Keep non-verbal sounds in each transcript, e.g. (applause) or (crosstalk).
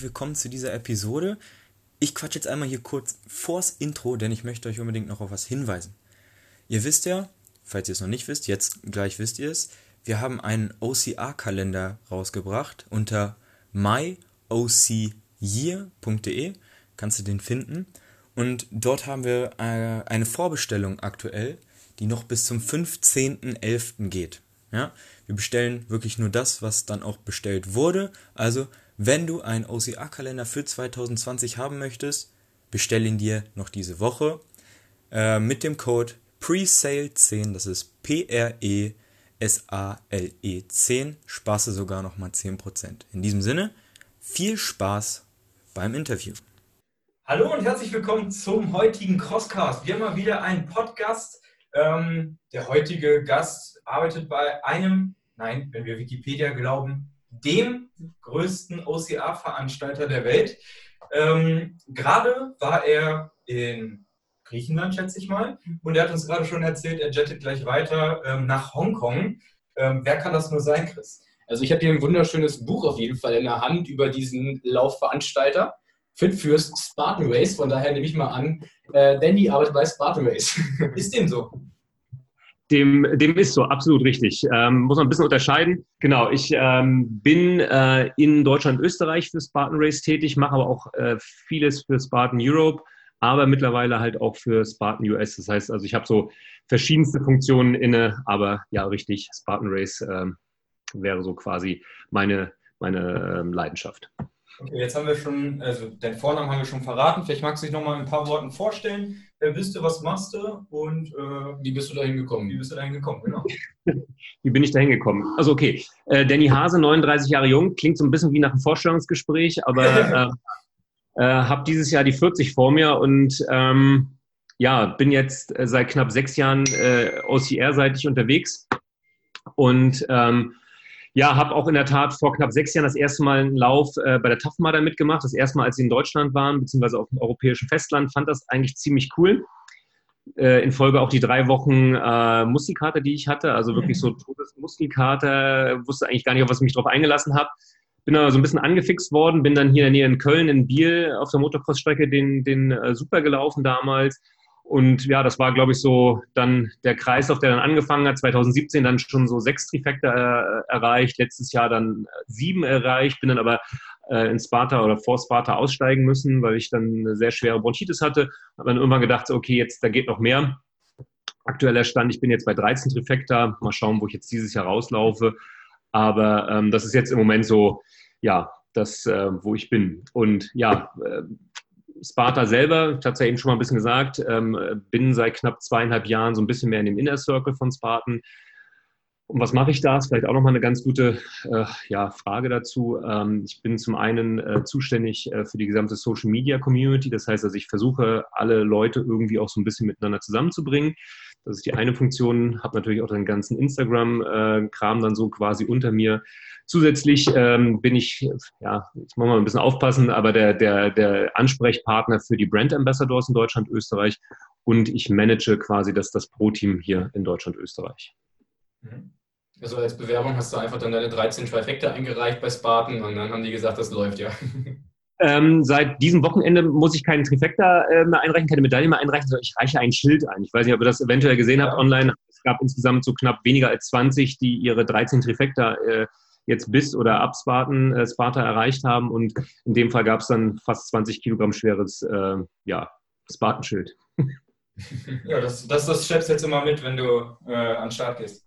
herzlich willkommen zu dieser Episode. Ich quatsch jetzt einmal hier kurz vors Intro, denn ich möchte euch unbedingt noch auf was hinweisen. Ihr wisst ja, falls ihr es noch nicht wisst, jetzt gleich wisst ihr es, wir haben einen OCR-Kalender rausgebracht unter myocyear.de, kannst du den finden. Und dort haben wir äh, eine Vorbestellung aktuell, die noch bis zum 15.11. geht. Ja? Wir bestellen wirklich nur das, was dann auch bestellt wurde. Also, wenn du einen OCR-Kalender für 2020 haben möchtest, bestell ihn dir noch diese Woche äh, mit dem Code PRESALE10, das ist P-R-E-S-A-L-E 10, sparst du sogar nochmal 10%. In diesem Sinne, viel Spaß beim Interview. Hallo und herzlich willkommen zum heutigen Crosscast. Wir haben mal wieder einen Podcast. Ähm, der heutige Gast arbeitet bei einem, nein, wenn wir Wikipedia glauben, dem größten OCR-Veranstalter der Welt. Ähm, gerade war er in Griechenland, schätze ich mal, und er hat uns gerade schon erzählt, er jettet gleich weiter ähm, nach Hongkong. Ähm, wer kann das nur sein, Chris? Also ich habe hier ein wunderschönes Buch auf jeden Fall in der Hand über diesen Laufveranstalter. Fit fürs Spartan Race. Von daher nehme ich mal an, äh, Danny arbeitet bei Spartan Race. Ist dem so? Dem, dem ist so, absolut richtig. Ähm, muss man ein bisschen unterscheiden. Genau, ich ähm, bin äh, in Deutschland, Österreich für Spartan Race tätig, mache aber auch äh, vieles für Spartan Europe, aber mittlerweile halt auch für Spartan US. Das heißt, also ich habe so verschiedenste Funktionen inne, aber ja, richtig, Spartan Race ähm, wäre so quasi meine, meine ähm, Leidenschaft. Okay, jetzt haben wir schon, also deinen Vornamen haben wir schon verraten. Vielleicht magst du dich noch mal in ein paar Worten vorstellen. Bist du, was machst du und äh, wie bist du dahin gekommen? Wie bist du dahin gekommen, genau. (laughs) wie bin ich dahin gekommen? Also okay, äh, Danny Hase, 39 Jahre jung, klingt so ein bisschen wie nach einem Vorstellungsgespräch, aber (laughs) äh, äh, habe dieses Jahr die 40 vor mir und ähm, ja, bin jetzt seit knapp sechs Jahren äh, OCR-seitig unterwegs und ähm, ja, habe auch in der Tat vor knapp sechs Jahren das erste Mal einen Lauf äh, bei der Tafmada mitgemacht. Das erste Mal, als sie in Deutschland waren, beziehungsweise auf dem europäischen Festland, fand das eigentlich ziemlich cool. Äh, in Folge auch die drei Wochen äh, Muskelkater, die ich hatte, also wirklich so Todesmuskelkater, wusste eigentlich gar nicht, auf was ich mich drauf eingelassen habe. Bin aber so ein bisschen angefixt worden, bin dann hier in der Nähe in Köln, in Biel, auf der Motocross-Strecke den, den äh, Super gelaufen damals und ja, das war, glaube ich, so dann der Kreislauf, der dann angefangen hat. 2017 dann schon so sechs Trifekte äh, erreicht, letztes Jahr dann äh, sieben erreicht, bin dann aber äh, in Sparta oder vor Sparta aussteigen müssen, weil ich dann eine sehr schwere Bronchitis hatte. Habe dann irgendwann gedacht, okay, jetzt da geht noch mehr. Aktueller Stand, ich bin jetzt bei 13 Trifekta. Mal schauen, wo ich jetzt dieses Jahr rauslaufe. Aber ähm, das ist jetzt im Moment so, ja, das, äh, wo ich bin. Und ja, äh, Sparta selber, ich hatte es ja eben schon mal ein bisschen gesagt, ähm, bin seit knapp zweieinhalb Jahren so ein bisschen mehr in dem Inner Circle von Spartan. Und was mache ich da? Ist vielleicht auch nochmal eine ganz gute äh, ja, Frage dazu. Ähm, ich bin zum einen äh, zuständig äh, für die gesamte Social Media Community. Das heißt also, ich versuche, alle Leute irgendwie auch so ein bisschen miteinander zusammenzubringen. Das ist die eine Funktion. Habe natürlich auch den ganzen Instagram-Kram dann so quasi unter mir. Zusätzlich ähm, bin ich, ja, jetzt muss man ein bisschen aufpassen, aber der, der, der Ansprechpartner für die Brand Ambassadors in Deutschland, Österreich und ich manage quasi das, das Pro-Team hier in Deutschland, Österreich. Mhm. Also als Bewerbung hast du einfach dann deine 13 Trifekte eingereicht bei Spartan und dann haben die gesagt, das läuft ja. (laughs) Ähm, seit diesem Wochenende muss ich keinen Trifecta äh, mehr einreichen, keine Medaille mehr einreichen, sondern ich reiche ein Schild ein. Ich weiß nicht, ob ihr das eventuell gesehen habt online. Es gab insgesamt so knapp weniger als 20, die ihre 13 Trifecta äh, jetzt bis oder ab Spartan, äh, Sparta erreicht haben. Und in dem Fall gab es dann fast 20 Kilogramm schweres äh, ja, Spartenschild. Ja, das, das, das schleppst du jetzt immer mit, wenn du äh, an den Start gehst.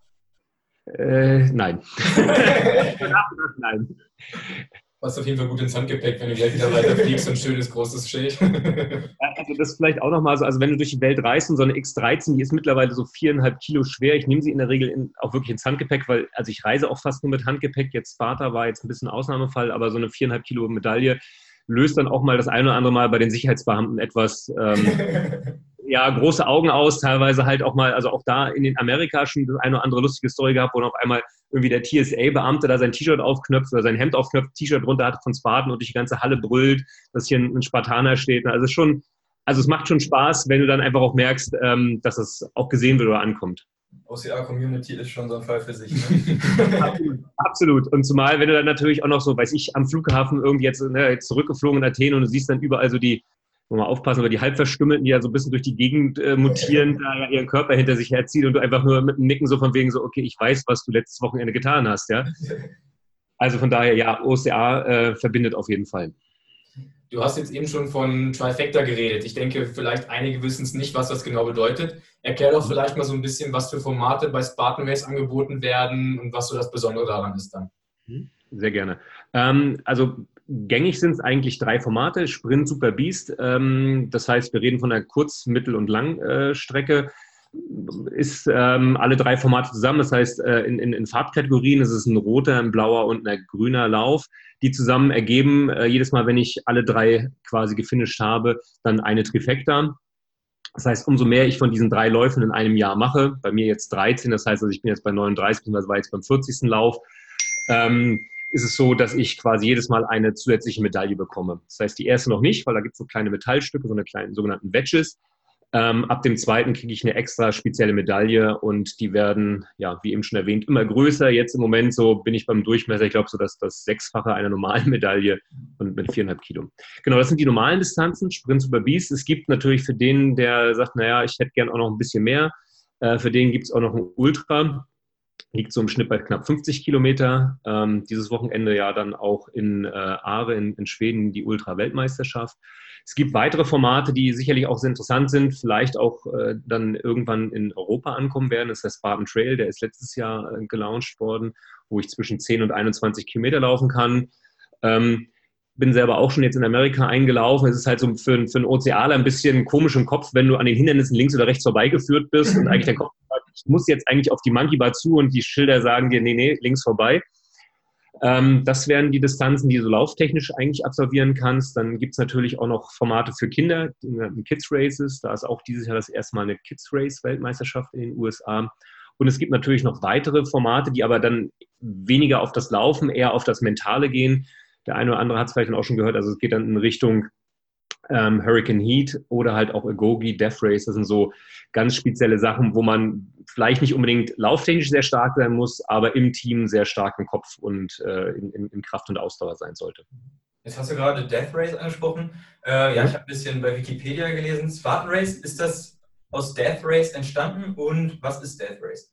Äh, nein. (laughs) nein. Passt auf jeden Fall gut ins Handgepäck, wenn du gleich wieder weiter fliegst, so ein schönes großes Schild. (laughs) also das vielleicht auch nochmal so, also wenn du durch die Welt reist und so eine X13, die ist mittlerweile so viereinhalb Kilo schwer. Ich nehme sie in der Regel in, auch wirklich ins Handgepäck, weil, also ich reise auch fast nur mit Handgepäck. Jetzt Sparta war jetzt ein bisschen Ausnahmefall, aber so eine viereinhalb Kilo Medaille löst dann auch mal das eine oder andere Mal bei den Sicherheitsbeamten etwas ähm, (laughs) ja, große Augen aus, teilweise halt auch mal, also auch da in den Amerika schon eine oder andere lustige Story gehabt, wo dann auf einmal irgendwie der TSA-Beamte da sein T-Shirt aufknöpft oder sein Hemd aufknöpft, T-Shirt drunter hat von Spartan und durch die ganze Halle brüllt, dass hier ein, Spartaner steht. Also schon, also es macht schon Spaß, wenn du dann einfach auch merkst, ähm, dass es auch gesehen wird oder ankommt. OCR-Community ist schon so ein Fall für sich. Ne? (laughs) (laughs) Absolut. Und zumal, wenn du dann natürlich auch noch so, weiß ich, am Flughafen irgendwie jetzt, ne, jetzt zurückgeflogen in Athen und du siehst dann überall so die, muss mal aufpassen, aber die Halbverstümmelten, die ja so ein bisschen durch die Gegend äh, mutieren, da ja ihren Körper hinter sich herziehen und du einfach nur mit einem Nicken so von wegen so, okay, ich weiß, was du letztes Wochenende getan hast, ja. (laughs) Also von daher, ja, OCA äh, verbindet auf jeden Fall. Du hast jetzt eben schon von Trifecta geredet. Ich denke, vielleicht einige wissen es nicht, was das genau bedeutet. Erklär doch vielleicht mal so ein bisschen, was für Formate bei Spartan Race angeboten werden und was so das Besondere daran ist dann. Mhm. Sehr gerne. Ähm, also gängig sind es eigentlich drei Formate, Sprint, Super Beast. Ähm, das heißt, wir reden von einer Kurz-, Mittel- und Langstrecke. ist ähm, alle drei Formate zusammen. Das heißt, äh, in, in, in, Farbkategorien ist es ein roter, ein blauer und ein grüner Lauf die zusammen ergeben, äh, jedes Mal, wenn ich alle drei quasi gefinisht habe, dann eine Trifecta. Das heißt, umso mehr ich von diesen drei Läufen in einem Jahr mache, bei mir jetzt 13, das heißt, also ich bin jetzt bei 39, beziehungsweise war jetzt beim 40. Lauf, ähm, ist es so, dass ich quasi jedes Mal eine zusätzliche Medaille bekomme. Das heißt, die erste noch nicht, weil da gibt es so kleine Metallstücke, so eine kleinen sogenannten Wedges. Ähm, ab dem zweiten kriege ich eine extra spezielle Medaille und die werden, ja, wie eben schon erwähnt, immer größer. Jetzt im Moment so bin ich beim Durchmesser, ich glaube so, dass das Sechsfache einer normalen Medaille und mit viereinhalb Kilo. Genau, das sind die normalen Distanzen, Sprint Super Beast. Es gibt natürlich für den, der sagt, naja, ich hätte gern auch noch ein bisschen mehr, äh, für den gibt es auch noch ein Ultra liegt so im Schnitt bei knapp 50 Kilometer. Ähm, dieses Wochenende ja dann auch in äh, Aare in, in, Schweden die Ultra-Weltmeisterschaft. Es gibt weitere Formate, die sicherlich auch sehr interessant sind, vielleicht auch äh, dann irgendwann in Europa ankommen werden. Das ist der Spartan Trail, der ist letztes Jahr äh, gelauncht worden, wo ich zwischen 10 und 21 Kilometer laufen kann. Ähm, bin selber auch schon jetzt in Amerika eingelaufen. Es ist halt so für, für einen Ozealer ein bisschen komisch im Kopf, wenn du an den Hindernissen links oder rechts vorbeigeführt bist und eigentlich der Kopf ich muss jetzt eigentlich auf die Monkey Bar zu und die Schilder sagen dir, nee, nee, links vorbei. Ähm, das wären die Distanzen, die du lauftechnisch eigentlich absolvieren kannst. Dann gibt es natürlich auch noch Formate für Kinder, Kids Races. Da ist auch dieses Jahr das erste Mal eine Kids Race Weltmeisterschaft in den USA. Und es gibt natürlich noch weitere Formate, die aber dann weniger auf das Laufen, eher auf das Mentale gehen. Der eine oder andere hat es vielleicht auch schon gehört. Also es geht dann in Richtung ähm, Hurricane Heat oder halt auch Agogi, Death Race. Das sind so ganz spezielle Sachen, wo man vielleicht nicht unbedingt lauftechnisch sehr stark sein muss, aber im Team sehr stark im Kopf und äh, in, in, in, Kraft und Ausdauer sein sollte. Jetzt hast du gerade Death Race angesprochen. Äh, ja, ich habe ein bisschen bei Wikipedia gelesen. Spartan Race, ist das aus Death Race entstanden und was ist Death Race?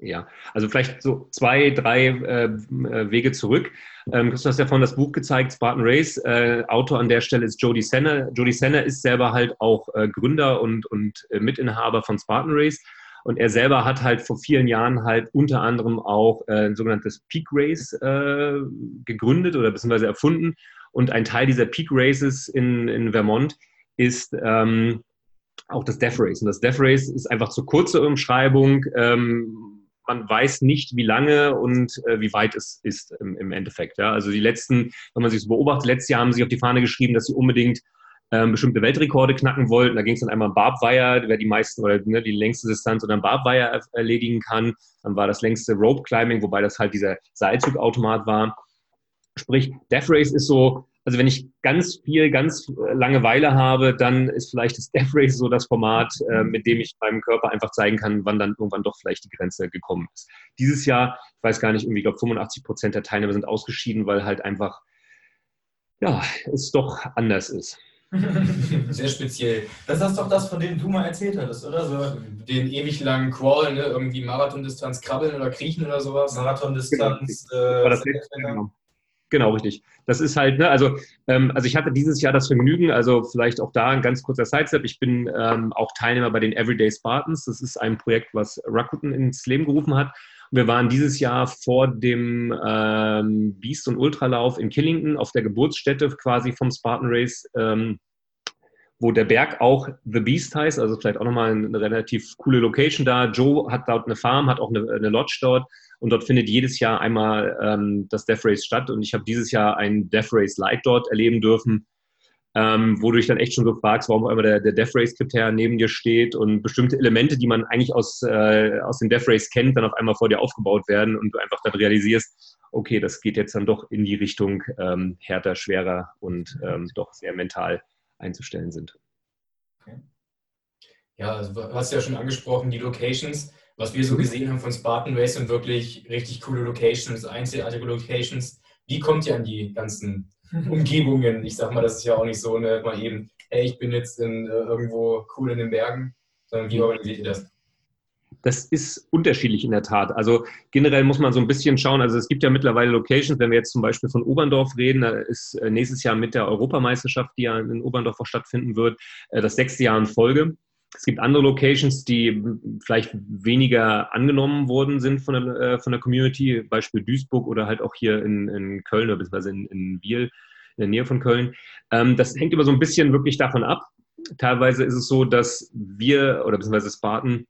Ja, also vielleicht so zwei, drei äh, äh Wege zurück. Ähm, du hast ja vorhin das Buch gezeigt, Spartan Race. Äh, Autor an der Stelle ist Jody Senner. Jody Senner ist selber halt auch äh, Gründer und, und äh, Mitinhaber von Spartan Race. Und er selber hat halt vor vielen Jahren halt unter anderem auch äh, ein sogenanntes Peak Race gegründet oder beziehungsweise erfunden. Und ein Teil dieser Peak Races in, in Vermont ist ähm, auch das Death Race. Und das Death Race ist einfach zu kurze Umschreibung. Ähm, man weiß nicht, wie lange und äh, wie weit es ist im, im Endeffekt. Ja? Also die letzten, wenn man sich so beobachtet, letztes Jahr haben sie auf die Fahne geschrieben, dass sie unbedingt ähm, bestimmte Weltrekorde knacken wollten. Da ging es dann einmal Barbwire, wer die meisten oder ne, die längste Distanz unter Barbwire erledigen kann. Dann war das längste Rope Climbing, wobei das halt dieser Seilzugautomat war. Sprich, Death Race ist so also wenn ich ganz viel, ganz Langeweile habe, dann ist vielleicht das (laughs) Death Race so das Format, äh, mit dem ich meinem Körper einfach zeigen kann, wann dann irgendwann doch vielleicht die Grenze gekommen ist. Dieses Jahr, ich weiß gar nicht, irgendwie, ich glaube 85 Prozent der Teilnehmer sind ausgeschieden, weil halt einfach, ja, es doch anders ist. (laughs) Sehr speziell. Das ist doch das, von dem du mal erzählt hattest, oder? So den ewig langen Crawl, ne? irgendwie Marathondistanz krabbeln oder kriechen oder sowas. Marathondistanz. Genau. Äh, das genau. Genau, richtig. Das ist halt, ne, also, ähm, also ich hatte dieses Jahr das Vergnügen, also vielleicht auch da ein ganz kurzer Sidestep. Ich bin ähm, auch Teilnehmer bei den Everyday Spartans. Das ist ein Projekt, was Rakuten ins Leben gerufen hat. Wir waren dieses Jahr vor dem ähm, Beast- und Ultralauf in Killington auf der Geburtsstätte quasi vom Spartan Race, ähm, wo der Berg auch The Beast heißt, also vielleicht auch nochmal eine relativ coole Location da. Joe hat dort eine Farm, hat auch eine, eine Lodge dort. Und dort findet jedes Jahr einmal ähm, das Death Race statt. Und ich habe dieses Jahr ein Death Race Light dort erleben dürfen, ähm, wo dann echt schon so fragst, warum auch immer der, der Death Race Kriter neben dir steht und bestimmte Elemente, die man eigentlich aus, äh, aus dem Death Race kennt, dann auf einmal vor dir aufgebaut werden und du einfach dann realisierst, okay, das geht jetzt dann doch in die Richtung ähm, härter, schwerer und ähm, doch sehr mental einzustellen sind. Ja, also, du hast ja schon angesprochen, die Locations. Was wir so gesehen haben von Spartan Race sind wirklich richtig coole Locations, einzigartige Locations. Wie kommt ihr an die ganzen (laughs) Umgebungen? Ich sag mal, das ist ja auch nicht so eine, mal eben, hey, ich bin jetzt in, äh, irgendwo cool in den Bergen, sondern wie organisiert ihr das? Das ist unterschiedlich in der Tat. Also generell muss man so ein bisschen schauen. Also es gibt ja mittlerweile Locations, wenn wir jetzt zum Beispiel von Oberndorf reden, da ist äh, nächstes Jahr mit der Europameisterschaft, die ja in Oberndorf auch stattfinden wird, äh, das sechste Jahr in Folge. Es gibt andere Locations, die vielleicht weniger angenommen worden sind von der, äh, von der Community, Beispiel Duisburg oder halt auch hier in, in Köln oder beziehungsweise in, in Wiel, in der Nähe von Köln. Ähm, das hängt immer so ein bisschen wirklich davon ab. Teilweise ist es so, dass wir oder beziehungsweise Spartan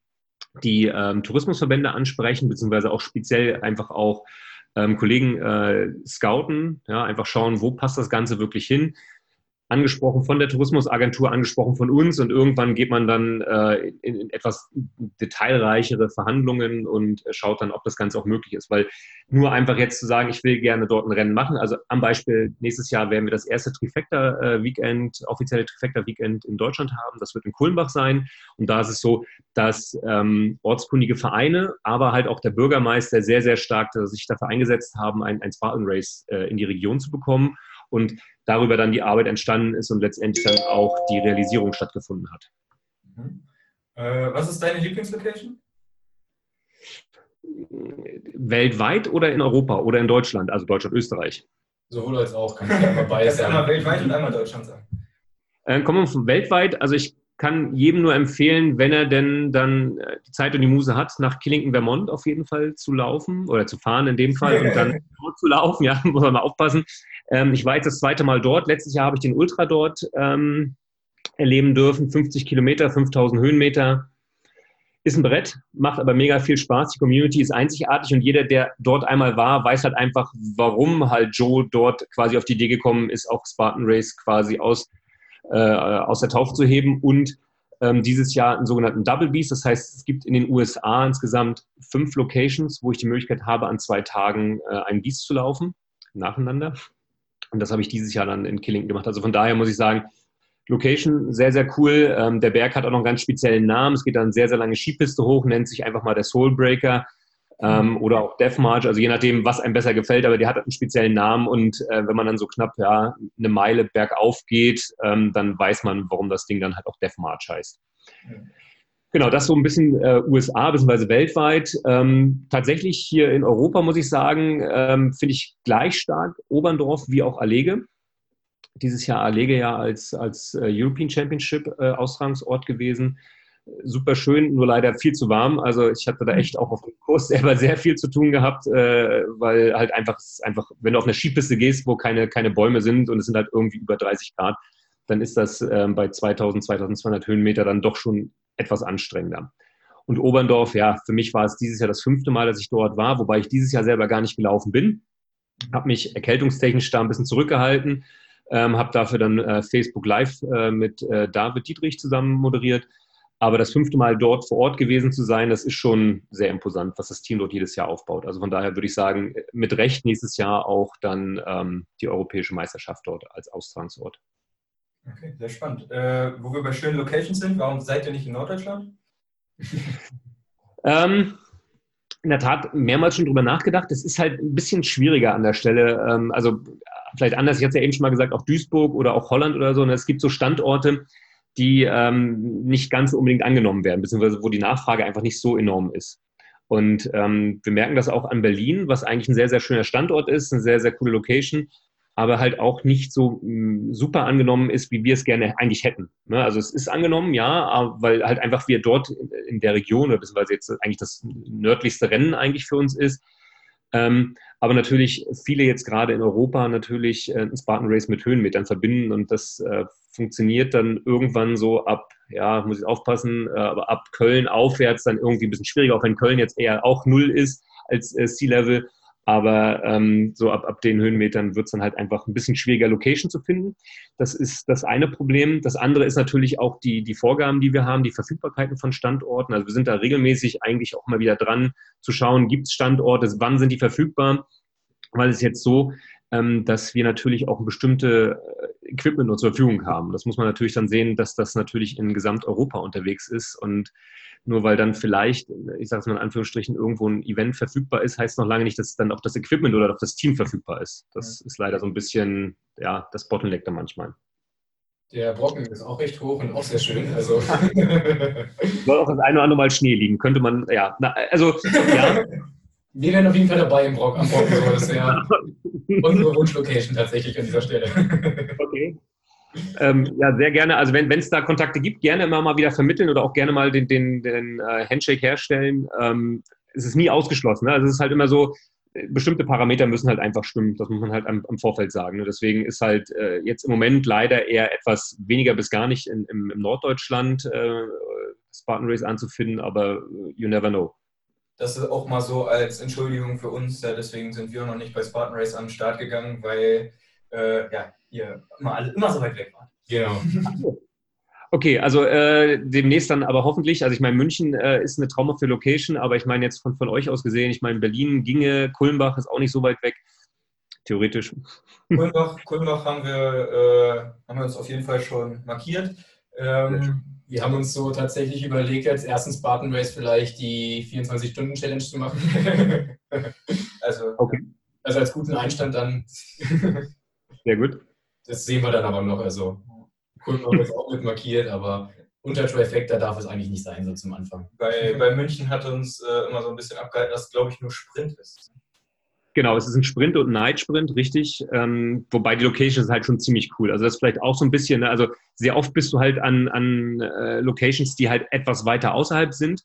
die ähm, Tourismusverbände ansprechen, beziehungsweise auch speziell einfach auch ähm, Kollegen äh, scouten, ja, einfach schauen, wo passt das Ganze wirklich hin angesprochen von der Tourismusagentur, angesprochen von uns und irgendwann geht man dann äh, in, in, etwas detailreichere Verhandlungen und schaut dann, ob das Ganze auch möglich ist. Weil nur einfach jetzt zu sagen, ich will gerne dort ein Rennen machen, also am Beispiel nächstes Jahr werden wir das erste Trifecta-Weekend, offizielle Trifecta-Weekend in Deutschland haben. Das wird in Kulmbach sein und da ist es so, dass ähm, ortskundige Vereine, aber halt auch der Bürgermeister sehr, sehr stark sich dafür eingesetzt haben, ein, ein Spartan Race äh, in die Region zu bekommen und darüber dann die Arbeit entstanden ist und letztendlich dann auch die Realisierung stattgefunden hat. Mhm. Äh, was ist deine Lieblingslocation? Weltweit oder in Europa oder in Deutschland, also Deutschland, Österreich? Sowohl als auch, kann ich einmal beides sagen. Einmal weltweit und einmal Deutschland sagen. Äh, kommen wir von weltweit, also ich kann jedem nur empfehlen, wenn er denn dann äh, die Zeit und die Muse hat, nach Killington, Vermont auf jeden Fall zu laufen oder zu fahren in dem Fall und dann (laughs) dort zu laufen. Ja, (laughs) muss man mal aufpassen. Ähm, ich war jetzt das zweite Mal dort. Letztes Jahr habe ich den Ultra dort ähm, erleben dürfen. 50 Kilometer, 5000 Höhenmeter. Ist ein Brett, macht aber mega viel Spaß. Die Community ist einzigartig und jeder, der dort einmal war, weiß halt einfach, warum halt Joe dort quasi auf die Idee gekommen ist, auch Spartan Race quasi aus, äh, aus der Taufe zu heben und ähm, dieses Jahr einen sogenannten Double Beast. Das heißt, es gibt in den USA insgesamt fünf Locations, wo ich die Möglichkeit habe, an zwei Tagen äh, einen Beast zu laufen, nacheinander. Und das habe ich dieses Jahr dann in Killington gemacht. Also von daher muss ich sagen, Location sehr, sehr cool. Ähm, der Berg hat auch noch einen ganz speziellen Namen. Es geht dann sehr, sehr lange Skipiste hoch, nennt sich einfach mal der Soulbreaker ähm, oder auch Death March. Also je nachdem, was einem besser gefällt, aber der hat einen speziellen Namen. Und äh, wenn man dann so knapp ja, eine Meile bergauf geht, ähm, dann weiß man, warum das Ding dann halt auch Death March heißt. Mhm. Genau, das so ein bisschen äh, USA bzw. weltweit. Ähm, tatsächlich hier in Europa muss ich sagen, ähm, finde ich gleich stark Oberndorf wie auch Allege. Dieses Jahr Allege ja als, als äh, European Championship äh, Austragungsort gewesen. Super schön, nur leider viel zu warm. Also ich hatte da echt auch auf dem Kurs selber sehr viel zu tun gehabt, äh, weil halt einfach, einfach, wenn du auf einer Skipiste gehst, wo keine, keine Bäume sind und es sind halt irgendwie über 30 Grad, dann ist das ähm, bei 2000, 2200 Höhenmeter dann doch schon etwas anstrengender. Und Oberndorf, ja, für mich war es dieses Jahr das fünfte Mal, dass ich dort war, wobei ich dieses Jahr selber gar nicht gelaufen bin. Habe mich erkältungstechnisch da ein bisschen zurückgehalten, ähm, habe dafür dann äh, Facebook Live äh, mit äh, David Dietrich zusammen moderiert. Aber das fünfte Mal dort vor Ort gewesen zu sein, das ist schon sehr imposant, was das Team dort jedes Jahr aufbaut. Also von daher würde ich sagen, mit Recht nächstes Jahr auch dann ähm, die europäische Meisterschaft dort als Austragungsort. Okay, sehr spannend. Äh, wo wir bei schönen Locations sind, warum seid ihr nicht in Norddeutschland? (laughs) ähm, in der Tat mehrmals schon drüber nachgedacht. Es ist halt ein bisschen schwieriger an der Stelle. Ähm, also vielleicht anders, ich hatte es ja eben schon mal gesagt, auch Duisburg oder auch Holland oder so. Und es gibt so Standorte, die ähm, nicht ganz unbedingt angenommen werden, beziehungsweise wo die Nachfrage einfach nicht so enorm ist. Und ähm, wir merken das auch an Berlin, was eigentlich ein sehr, sehr schöner Standort ist, eine sehr, sehr coole Location aber halt auch nicht so mh, mm, super angenommen ist, wie wir es gerne eigentlich hätten. Ne? Also es ist angenommen, ja, weil halt einfach wir dort in der Region, oder beziehungsweise jetzt eigentlich das nördlichste Rennen eigentlich für uns ist. Ähm, aber natürlich viele jetzt gerade in Europa natürlich äh, ein Spartan Race mit Höhenmetern verbinden und das äh, funktioniert dann irgendwann so ab, ja, muss ich aufpassen, äh, aber ab Köln aufwärts dann irgendwie ein bisschen schwieriger, auch wenn Köln jetzt eher auch null ist als äh, Sea Level aber ähm, so ab, ab den Höhenmetern wird es dann halt einfach ein bisschen schwieriger, Location zu finden. Das ist das eine Problem. Das andere ist natürlich auch die, die Vorgaben, die wir haben, die Verfügbarkeiten von Standorten. Also wir sind da regelmäßig eigentlich auch mal wieder dran zu schauen, gibt es Standorte, wann sind die verfügbar? Weil es jetzt so, dass wir natürlich auch bestimmte äh, Equipment nur zur Verfügung haben. Das muss man natürlich dann sehen, dass das natürlich in Gesamteuropa unterwegs ist und nur weil dann vielleicht, ich sage es mal in Anführungsstrichen, irgendwo ein Event verfügbar ist, heißt noch lange nicht, dass dann auch das Equipment oder auch das Team verfügbar ist. Das ist leider so ein bisschen ja, das Bottleneck da manchmal. Der Brocken ist auch recht hoch und auch sehr schön. Also. (laughs) Soll auch das eine oder andere Mal Schnee liegen, könnte man, ja. Na, also, ja. (laughs) Wir wären auf jeden Fall dabei im Brock, am Brocken. Das wäre (laughs) unsere Wunschlocation tatsächlich an dieser Stelle. (laughs) Okay. Ähm, ja, sehr gerne. Also wenn es da Kontakte gibt, gerne immer mal wieder vermitteln oder auch gerne mal den, den, den uh, Handshake herstellen. Ähm, es ist nie ausgeschlossen. Ne? Also es ist halt immer so, bestimmte Parameter müssen halt einfach stimmen. Das muss man halt am, am Vorfeld sagen. Ne? Deswegen ist halt äh, jetzt im Moment leider eher etwas weniger bis gar nicht in, im, im, Norddeutschland äh, Spartan Race anzufinden, aber you never know. Das ist auch mal so als Entschuldigung für uns. Ja, deswegen sind wir noch nicht bei Spartan Race an den Start gegangen, weil äh, ja, ihr immer, alle, immer so weit weg wart. Genau. (laughs) Okay, also äh, demnächst dann aber hoffentlich, also ich meine, München äh, ist eine traumhafte Location, aber ich meine jetzt von, von euch aus gesehen, ich meine, Berlin ginge, Kulmbach ist auch nicht so weit weg, theoretisch. Kulmbach, Kulmbach haben, wir, äh, haben wir uns auf jeden Fall schon markiert. Ähm, wir haben uns so tatsächlich überlegt, als ersten Spartan Race vielleicht die 24-Stunden-Challenge zu machen. (laughs) also, okay. also als guten Einstand dann. (laughs) Sehr gut. Das sehen wir dann aber noch. Also Kulmbach ist auch mit markiert, aber unter Trifecta darf es eigentlich nicht sein, so zum Anfang. Bei, bei München hat uns äh, immer so ein bisschen abgehalten, dass es, glaube ich, nur Sprint ist. Genau, es ist ein Sprint und ein Night Sprint, richtig. Ähm, wobei die Location ist halt schon ziemlich cool. Also das ist vielleicht auch so ein bisschen, ne? also sehr oft bist du halt an, an äh, Locations, die halt etwas weiter außerhalb sind,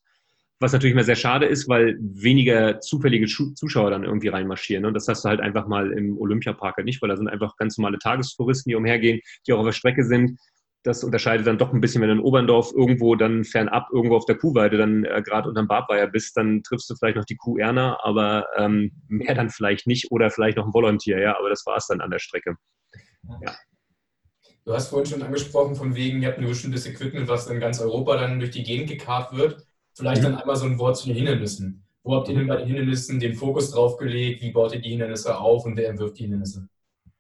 was natürlich immer sehr schade ist, weil weniger zufällige Zuschauer dann irgendwie reinmarschieren. Und das hast du halt einfach mal im Olympiapark halt nicht, weil da sind einfach ganz normale Tagestouristen, die umhergehen, die auch auf der Strecke sind das unterscheidet dann doch ein bisschen, wenn du in Oberndorf irgendwo dann fernab, irgendwo auf der Kuhweide dann äh, gerade unterm Bartweier bist, dann triffst du vielleicht noch die Kuh Erna, aber ähm, mehr dann vielleicht nicht oder vielleicht noch ein Volontier, ja, aber das war es dann an der Strecke. Ja. Du hast vorhin schon angesprochen, von wegen, ihr habt ein bestimmtes Equipment, was in ganz Europa dann durch die Gegend gekarrt wird. Vielleicht mhm. dann einmal so ein Wort zu den Hindernissen. Wo habt ihr denn bei den Hindernissen den Fokus drauf gelegt? Wie baut ihr die Hindernisse auf und wer entwirft die Hindernisse?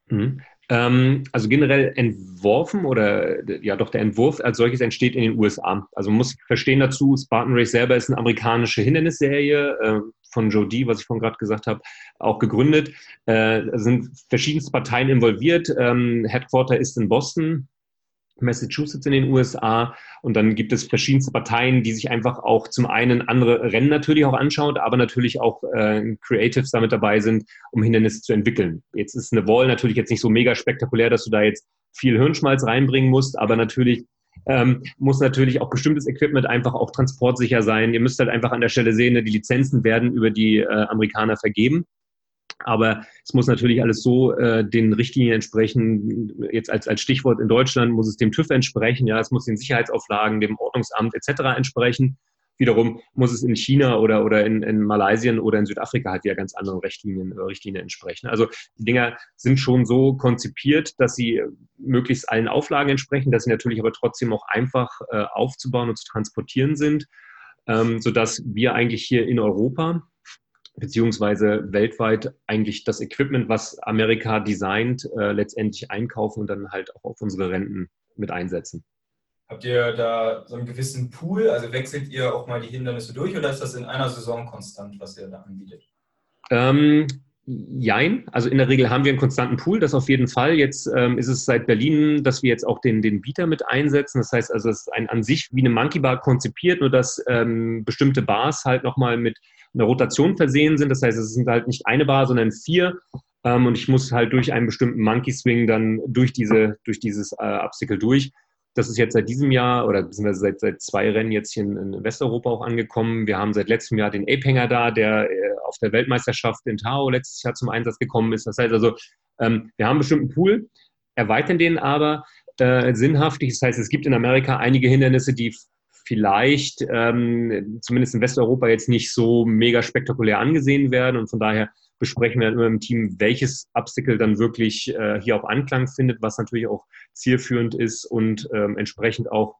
Mhm. Ähm, also generell entworfen oder ja doch der Entwurf als solches entsteht in den USA. Also man muss verstehen dazu, Spartan Race selber ist eine amerikanische Hindernisserie äh, von Joe D, was ich vorhin gerade gesagt habe, auch gegründet. Äh, sind verschiedenste Parteien involviert. Ähm, Headquarter ist in Boston, Massachusetts in den USA. Und dann gibt es verschiedenste Parteien, die sich einfach auch zum einen andere Rennen natürlich auch anschauen, aber natürlich auch äh, Creatives damit dabei sind, um Hindernisse zu entwickeln. Jetzt ist eine Wall natürlich jetzt nicht so mega spektakulär, dass du da jetzt viel Hirnschmalz reinbringen musst, aber natürlich ähm, muss natürlich auch bestimmtes Equipment einfach auch transportsicher sein. Ihr müsst halt einfach an der Stelle sehen, ne, die Lizenzen werden über die äh, Amerikaner vergeben. Aber es muss natürlich alles so äh, den Richtlinien entsprechen. Jetzt als, als Stichwort in Deutschland muss es dem TÜV entsprechen, ja, es muss den Sicherheitsauflagen, dem Ordnungsamt etc. entsprechen. Wiederum muss es in China oder, oder in, in Malaysia oder in Südafrika halt ja ganz anderen Richtlinien, äh, Richtlinien entsprechen. Also die Dinger sind schon so konzipiert, dass sie möglichst allen Auflagen entsprechen, dass sie natürlich aber trotzdem auch einfach äh, aufzubauen und zu transportieren sind, ähm, sodass wir eigentlich hier in Europa beziehungsweise weltweit eigentlich das Equipment, was Amerika designt, äh, letztendlich einkaufen und dann halt auch auf unsere Renten mit einsetzen. Habt ihr da so einen gewissen Pool? Also wechselt ihr auch mal die Hindernisse durch oder ist das in einer Saison konstant, was ihr da anbietet? Ähm, Jein, also in der Regel haben wir einen konstanten Pool, das auf jeden Fall. Jetzt ähm, ist es seit Berlin, dass wir jetzt auch den, den Bieter mit einsetzen. Das heißt also, es ist ein, an sich wie eine Monkey Bar konzipiert, nur dass ähm, bestimmte Bars halt nochmal mit einer Rotation versehen sind. Das heißt, es sind halt nicht eine Bar, sondern vier. Ähm, und ich muss halt durch einen bestimmten Monkey Swing dann durch, diese, durch dieses äh, Obstacle durch. Das ist jetzt seit diesem Jahr oder beziehungsweise seit, seit zwei Rennen jetzt hier in, in Westeuropa auch angekommen. Wir haben seit letztem Jahr den Ape-Hänger da, der äh, auf der Weltmeisterschaft in Tao letztes Jahr zum Einsatz gekommen ist. Das heißt also, ähm, wir haben einen bestimmten Pool, erweitern den aber äh, sinnhaftig. Das heißt, es gibt in Amerika einige Hindernisse, die vielleicht ähm, zumindest in Westeuropa jetzt nicht so mega spektakulär angesehen werden. Und von daher besprechen wir dann immer im Team, welches Obstacle dann wirklich äh, hier auch Anklang findet, was natürlich auch zielführend ist und ähm, entsprechend auch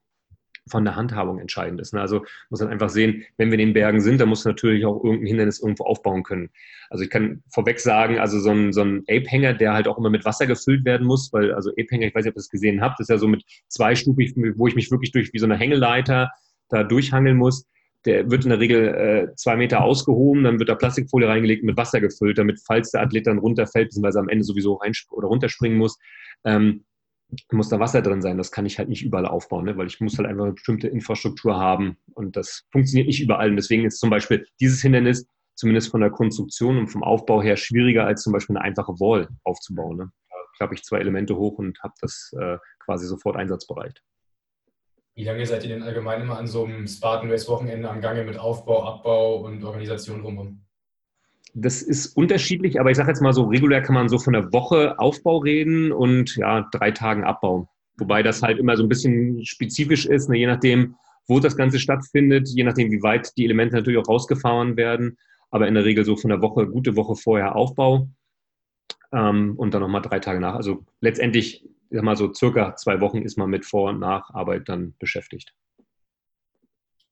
von der Handhabung entscheidend ist. Ne? Also muss dann einfach sehen, wenn wir in den Bergen sind, dann muss natürlich auch irgendein Hindernis irgendwo aufbauen können. Also ich kann vorweg sagen, also so ein, so ein Ape-Hänger, der halt auch immer mit Wasser gefüllt werden muss, weil also Ape-Hänger, ich weiß nicht, ob ihr das gesehen habt, ist ja so mit zweistufig, wo ich mich wirklich durch wie so eine Hängeleiter da durchhangeln muss der wird in der Regel äh, zwei Meter ausgehoben, dann wird da Plastikfolie reingelegt mit Wasser gefüllt, damit, falls der Athlet dann runterfällt, beziehungsweise am Ende sowieso rein oder runterspringen muss, ähm, muss da Wasser drin sein. Das kann ich halt nicht überall aufbauen, ne? weil ich muss halt einfach eine bestimmte Infrastruktur haben und das funktioniert nicht überall. Und deswegen ist zum Beispiel dieses Hindernis zumindest von der Konstruktion und vom Aufbau her schwieriger als zum Beispiel eine einfache Wall aufzubauen. Ne? Da klappe ich zwei Elemente hoch und habe das äh, quasi sofort einsatzbereit. Wie lange seid ihr denn allgemein immer an so einem Spartan Race Wochenende am Gange mit Aufbau, Abbau und Organisation drumherum? Das ist unterschiedlich, aber ich sage jetzt mal so, regulär kann man so von der Woche Aufbau reden und ja, drei Tagen Abbau. Wobei das halt immer so ein bisschen spezifisch ist, ne, je nachdem, wo das Ganze stattfindet, je nachdem, wie weit die Elemente natürlich auch rausgefahren werden. Aber in der Regel so von der Woche, gute Woche vorher Aufbau ähm, und dann nochmal drei Tage nach. Also letztendlich ich sag mal so circa zwei Wochen ist man mit Vor- und Nacharbeit dann beschäftigt.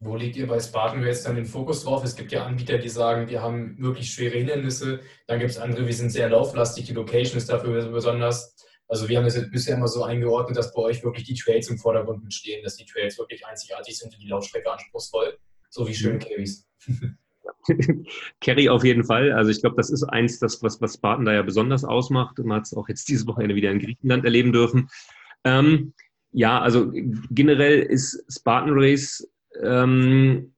Wo legt ihr bei Spartan jetzt dann den Fokus drauf? Es gibt ja Anbieter, die sagen, wir haben möglichst schwere Hindernisse. Dann gibt es andere, wir sind sehr lauflastig, die Location ist dafür besonders. Also wir haben es bisher immer so eingeordnet, dass bei euch wirklich die Trails im Vordergrund mitstehen, dass die Trails wirklich einzigartig sind und die Laufstrecke anspruchsvoll, so wie schön Carries. (laughs) Kerry auf jeden Fall. Also ich glaube, das ist eins, das, was, was Spartan da ja besonders ausmacht. Man hat es auch jetzt dieses Wochenende wieder in Griechenland erleben dürfen. Ähm, ja, also generell ist Spartan Race ähm,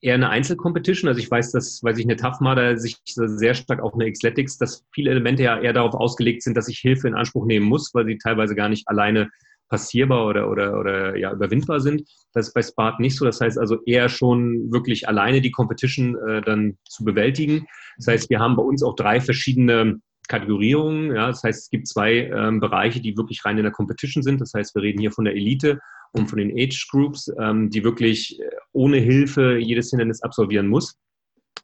eher eine Einzelcompetition. Also ich weiß, dass, weiß ich, eine Tough sich sehr stark auf eine Xletics, dass viele Elemente ja eher darauf ausgelegt sind, dass ich Hilfe in Anspruch nehmen muss, weil sie teilweise gar nicht alleine passierbar oder, oder, oder ja, überwindbar sind. Das ist bei Spartan nicht so. Das heißt also eher schon wirklich alleine die Competition äh, dann zu bewältigen. Das heißt, wir haben bei uns auch drei verschiedene Kategorierungen. Ja, das heißt, es gibt zwei ähm, Bereiche, die wirklich rein in der Competition sind. Das heißt, wir reden hier von der Elite und von den Age Groups, ähm, die wirklich äh, ohne Hilfe jedes Hindernis absolvieren muss.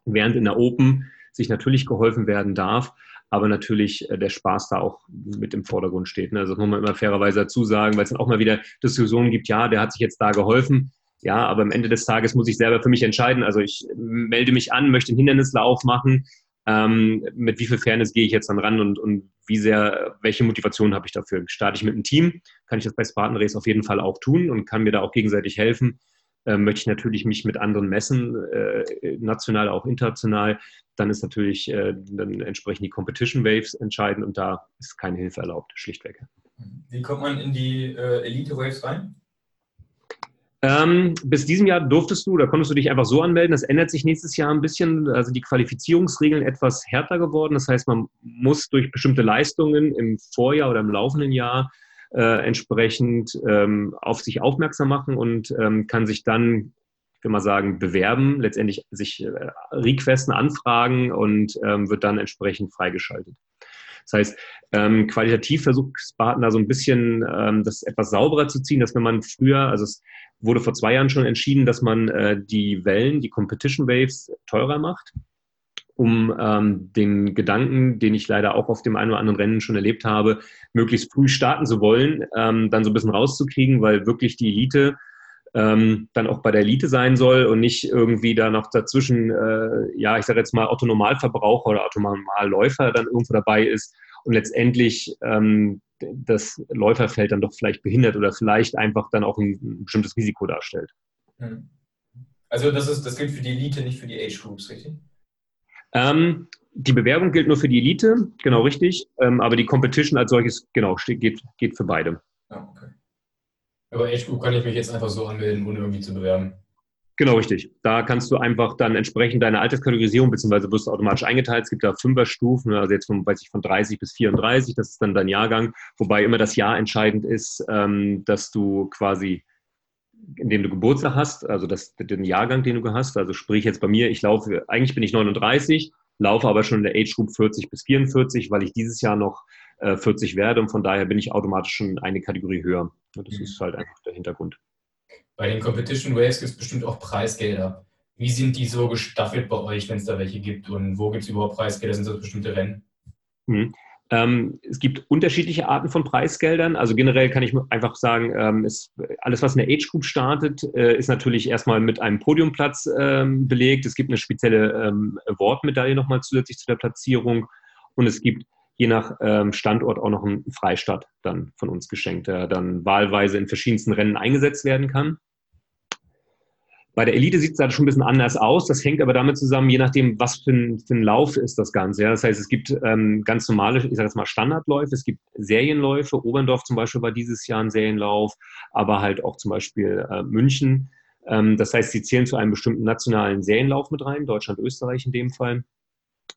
Während in der Open sich natürlich geholfen werden darf, aber natürlich äh, der Spaß da auch mit im Vordergrund steht. Ne? Also das muss man immer fairerweise dazu sagen, weil es dann auch mal wieder Diskussionen gibt, ja, der hat sich jetzt da geholfen. Ja, aber am Ende des Tages muss ich selber für mich entscheiden. Also ich melde mich an, möchte einen Hindernislauf machen. Ähm, mit wie viel Fairness gehe ich jetzt dann ran und, und wie sehr, welche Motivation habe ich dafür? Starte ich mit einem Team, kann ich das bei Spartan Race auf jeden Fall auch tun und kann mir da auch gegenseitig helfen äh, möchte ich natürlich mich mit anderen messen, äh, national, auch international, dann ist natürlich äh, dann entsprechend die Competition Waves entscheidend und da ist keine Hilfe erlaubt, schlichtweg. Wie kommt man in die äh, Elite Waves rein? Ähm, bis diesem Jahr durftest du, da konntest du dich einfach so anmelden. Das ändert sich nächstes Jahr ein bisschen. Also die Qualifizierungsregeln etwas härter geworden. Das heißt, man muss durch bestimmte Leistungen im Vorjahr oder im laufenden Jahr äh, entsprechend ähm, auf sich aufmerksam machen und ähm, kann sich dann, ich will mal sagen, bewerben, letztendlich sich äh, requesten, anfragen und ähm, wird dann entsprechend freigeschaltet. Das heißt, ähm, qualitativ versucht Spartan da so ein bisschen ähm, das etwas sauberer zu ziehen, dass wenn man früher, also es wurde vor zwei Jahren schon entschieden, dass man äh, die Wellen, die Competition Waves teurer macht um ähm, den Gedanken, den ich leider auch auf dem einen oder anderen Rennen schon erlebt habe, möglichst früh starten zu wollen, ähm, dann so ein bisschen rauszukriegen, weil wirklich die Elite ähm, dann auch bei der Elite sein soll und nicht irgendwie da noch dazwischen, äh, ja, ich sage jetzt mal Autonormalverbraucher oder Autonormalläufer dann irgendwo dabei ist und letztendlich ähm, das Läuferfeld dann doch vielleicht behindert oder vielleicht einfach dann auch ein, ein bestimmtes Risiko darstellt. Hm. Also das, ist, das gilt für die Elite, nicht für die Age Groups, richtig? Ähm, die Bewerbung gilt nur für die Elite, genau richtig. Ähm, aber die Competition als solches, genau, geht, geht für beide. Ja, okay. Aber Group kann ich mich jetzt einfach so anmelden, ohne irgendwie zu bewerben. Genau, richtig. Da kannst du einfach dann entsprechend deine Alterskategorisierung, beziehungsweise wirst du automatisch eingeteilt. Es gibt da Fünferstufen, also jetzt von, weiß ich, von 30 bis 34, das ist dann dein Jahrgang, wobei immer das Jahr entscheidend ist, ähm, dass du quasi in dem du Geburtstag hast, also das, den Jahrgang, den du hast. Also sprich jetzt bei mir, ich laufe, eigentlich bin ich 39, laufe aber schon in der Age Group 40 bis 44, weil ich dieses Jahr noch äh, 40 werde und von daher bin ich automatisch schon eine Kategorie höher. Das mhm. ist halt einfach der Hintergrund. Bei den Competition Waves gibt es bestimmt auch Preisgelder. Wie sind die so gestaffelt bei euch, wenn es da welche gibt? Und wo gibt es überhaupt Preisgelder? Sind das bestimmte Rennen? Mhm. Ähm, es gibt unterschiedliche Arten von Preisgeldern. Also generell kann ich einfach sagen, ähm, ist, alles, was in der Age Group startet, äh, ist natürlich erstmal mit einem Podiumplatz ähm, belegt. Es gibt eine spezielle ähm, Award-Medaille nochmal zusätzlich zu der Platzierung. Und es gibt je nach ähm, Standort auch noch einen Freistaat dann von uns geschenkt, der dann wahlweise in verschiedensten Rennen eingesetzt werden kann. Bei der Elite sieht es da schon ein bisschen anders aus. Das hängt aber damit zusammen, je nachdem, was für ein, für ein Lauf ist das Ganze. Ja. Das heißt, es gibt ähm, ganz normale, ich sage jetzt mal Standardläufe, es gibt Serienläufe. Oberndorf zum Beispiel war dieses Jahr ein Serienlauf, aber halt auch zum Beispiel äh, München. Ähm, das heißt, sie zählen zu einem bestimmten nationalen Serienlauf mit rein, Deutschland, Österreich in dem Fall.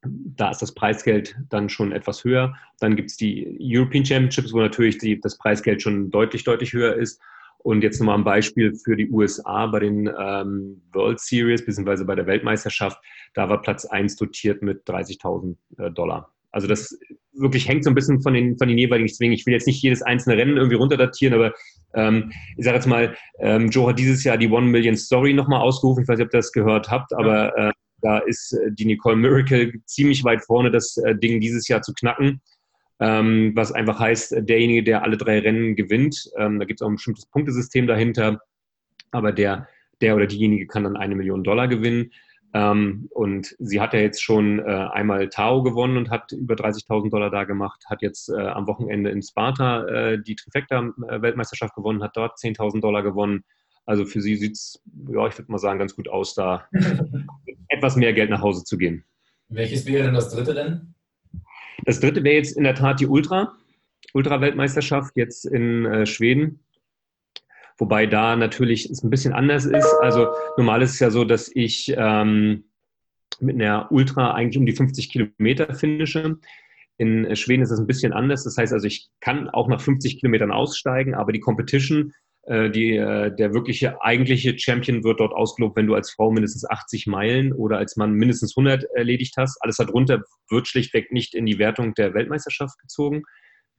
Da ist das Preisgeld dann schon etwas höher. Dann gibt es die European Championships, wo natürlich die, das Preisgeld schon deutlich, deutlich höher ist. Und jetzt nochmal ein Beispiel für die USA bei den ähm, World Series beziehungsweise bei der Weltmeisterschaft. Da war Platz 1 dotiert mit 30.000 äh, Dollar. Also das wirklich hängt so ein bisschen von den, von den jeweiligen Zwingen. Ich will jetzt nicht jedes einzelne Rennen irgendwie runterdatieren, aber ähm, ich sage jetzt mal, ähm, Joe hat dieses Jahr die One Million Story nochmal ausgerufen. Ich weiß nicht, ob ihr das gehört habt, aber äh, da ist äh, die Nicole Miracle ziemlich weit vorne, das äh, Ding dieses Jahr zu knacken ähm, was einfach heißt, derjenige, der alle drei Rennen gewinnt, ähm, da gibt es auch ein bestimmtes Punktesystem dahinter, aber der, der oder diejenige kann dann eine Million Dollar gewinnen. Ähm, und sie hat ja jetzt schon äh, einmal Tao gewonnen und hat über 30.000 Dollar da gemacht, hat jetzt äh, am Wochenende in Sparta äh, die Trifecta-Weltmeisterschaft gewonnen, hat dort 10.000 Dollar gewonnen. Also für sie sieht es, ja, ich würde mal sagen, ganz gut aus, da (laughs) etwas mehr Geld nach Hause zu gehen. Welches wäre denn das dritte Rennen? Das dritte wäre jetzt in der Tat die Ultra, Ultra-Weltmeisterschaft jetzt in äh, Schweden. Wobei da natürlich es ein bisschen anders ist. Also normal ist es ja so, dass ich ähm, mit einer Ultra eigentlich um die 50 Kilometer finische. In äh, Schweden ist das ein bisschen anders. Das heißt also, ich kann auch nach 50 Kilometern aussteigen, aber die Competition die, äh, der wirkliche eigentliche Champion wird dort ausgelobt, wenn du als Frau mindestens 80 Meilen oder als Mann mindestens 100 erledigt hast. Alles darunter wird schlichtweg nicht in die Wertung der Weltmeisterschaft gezogen.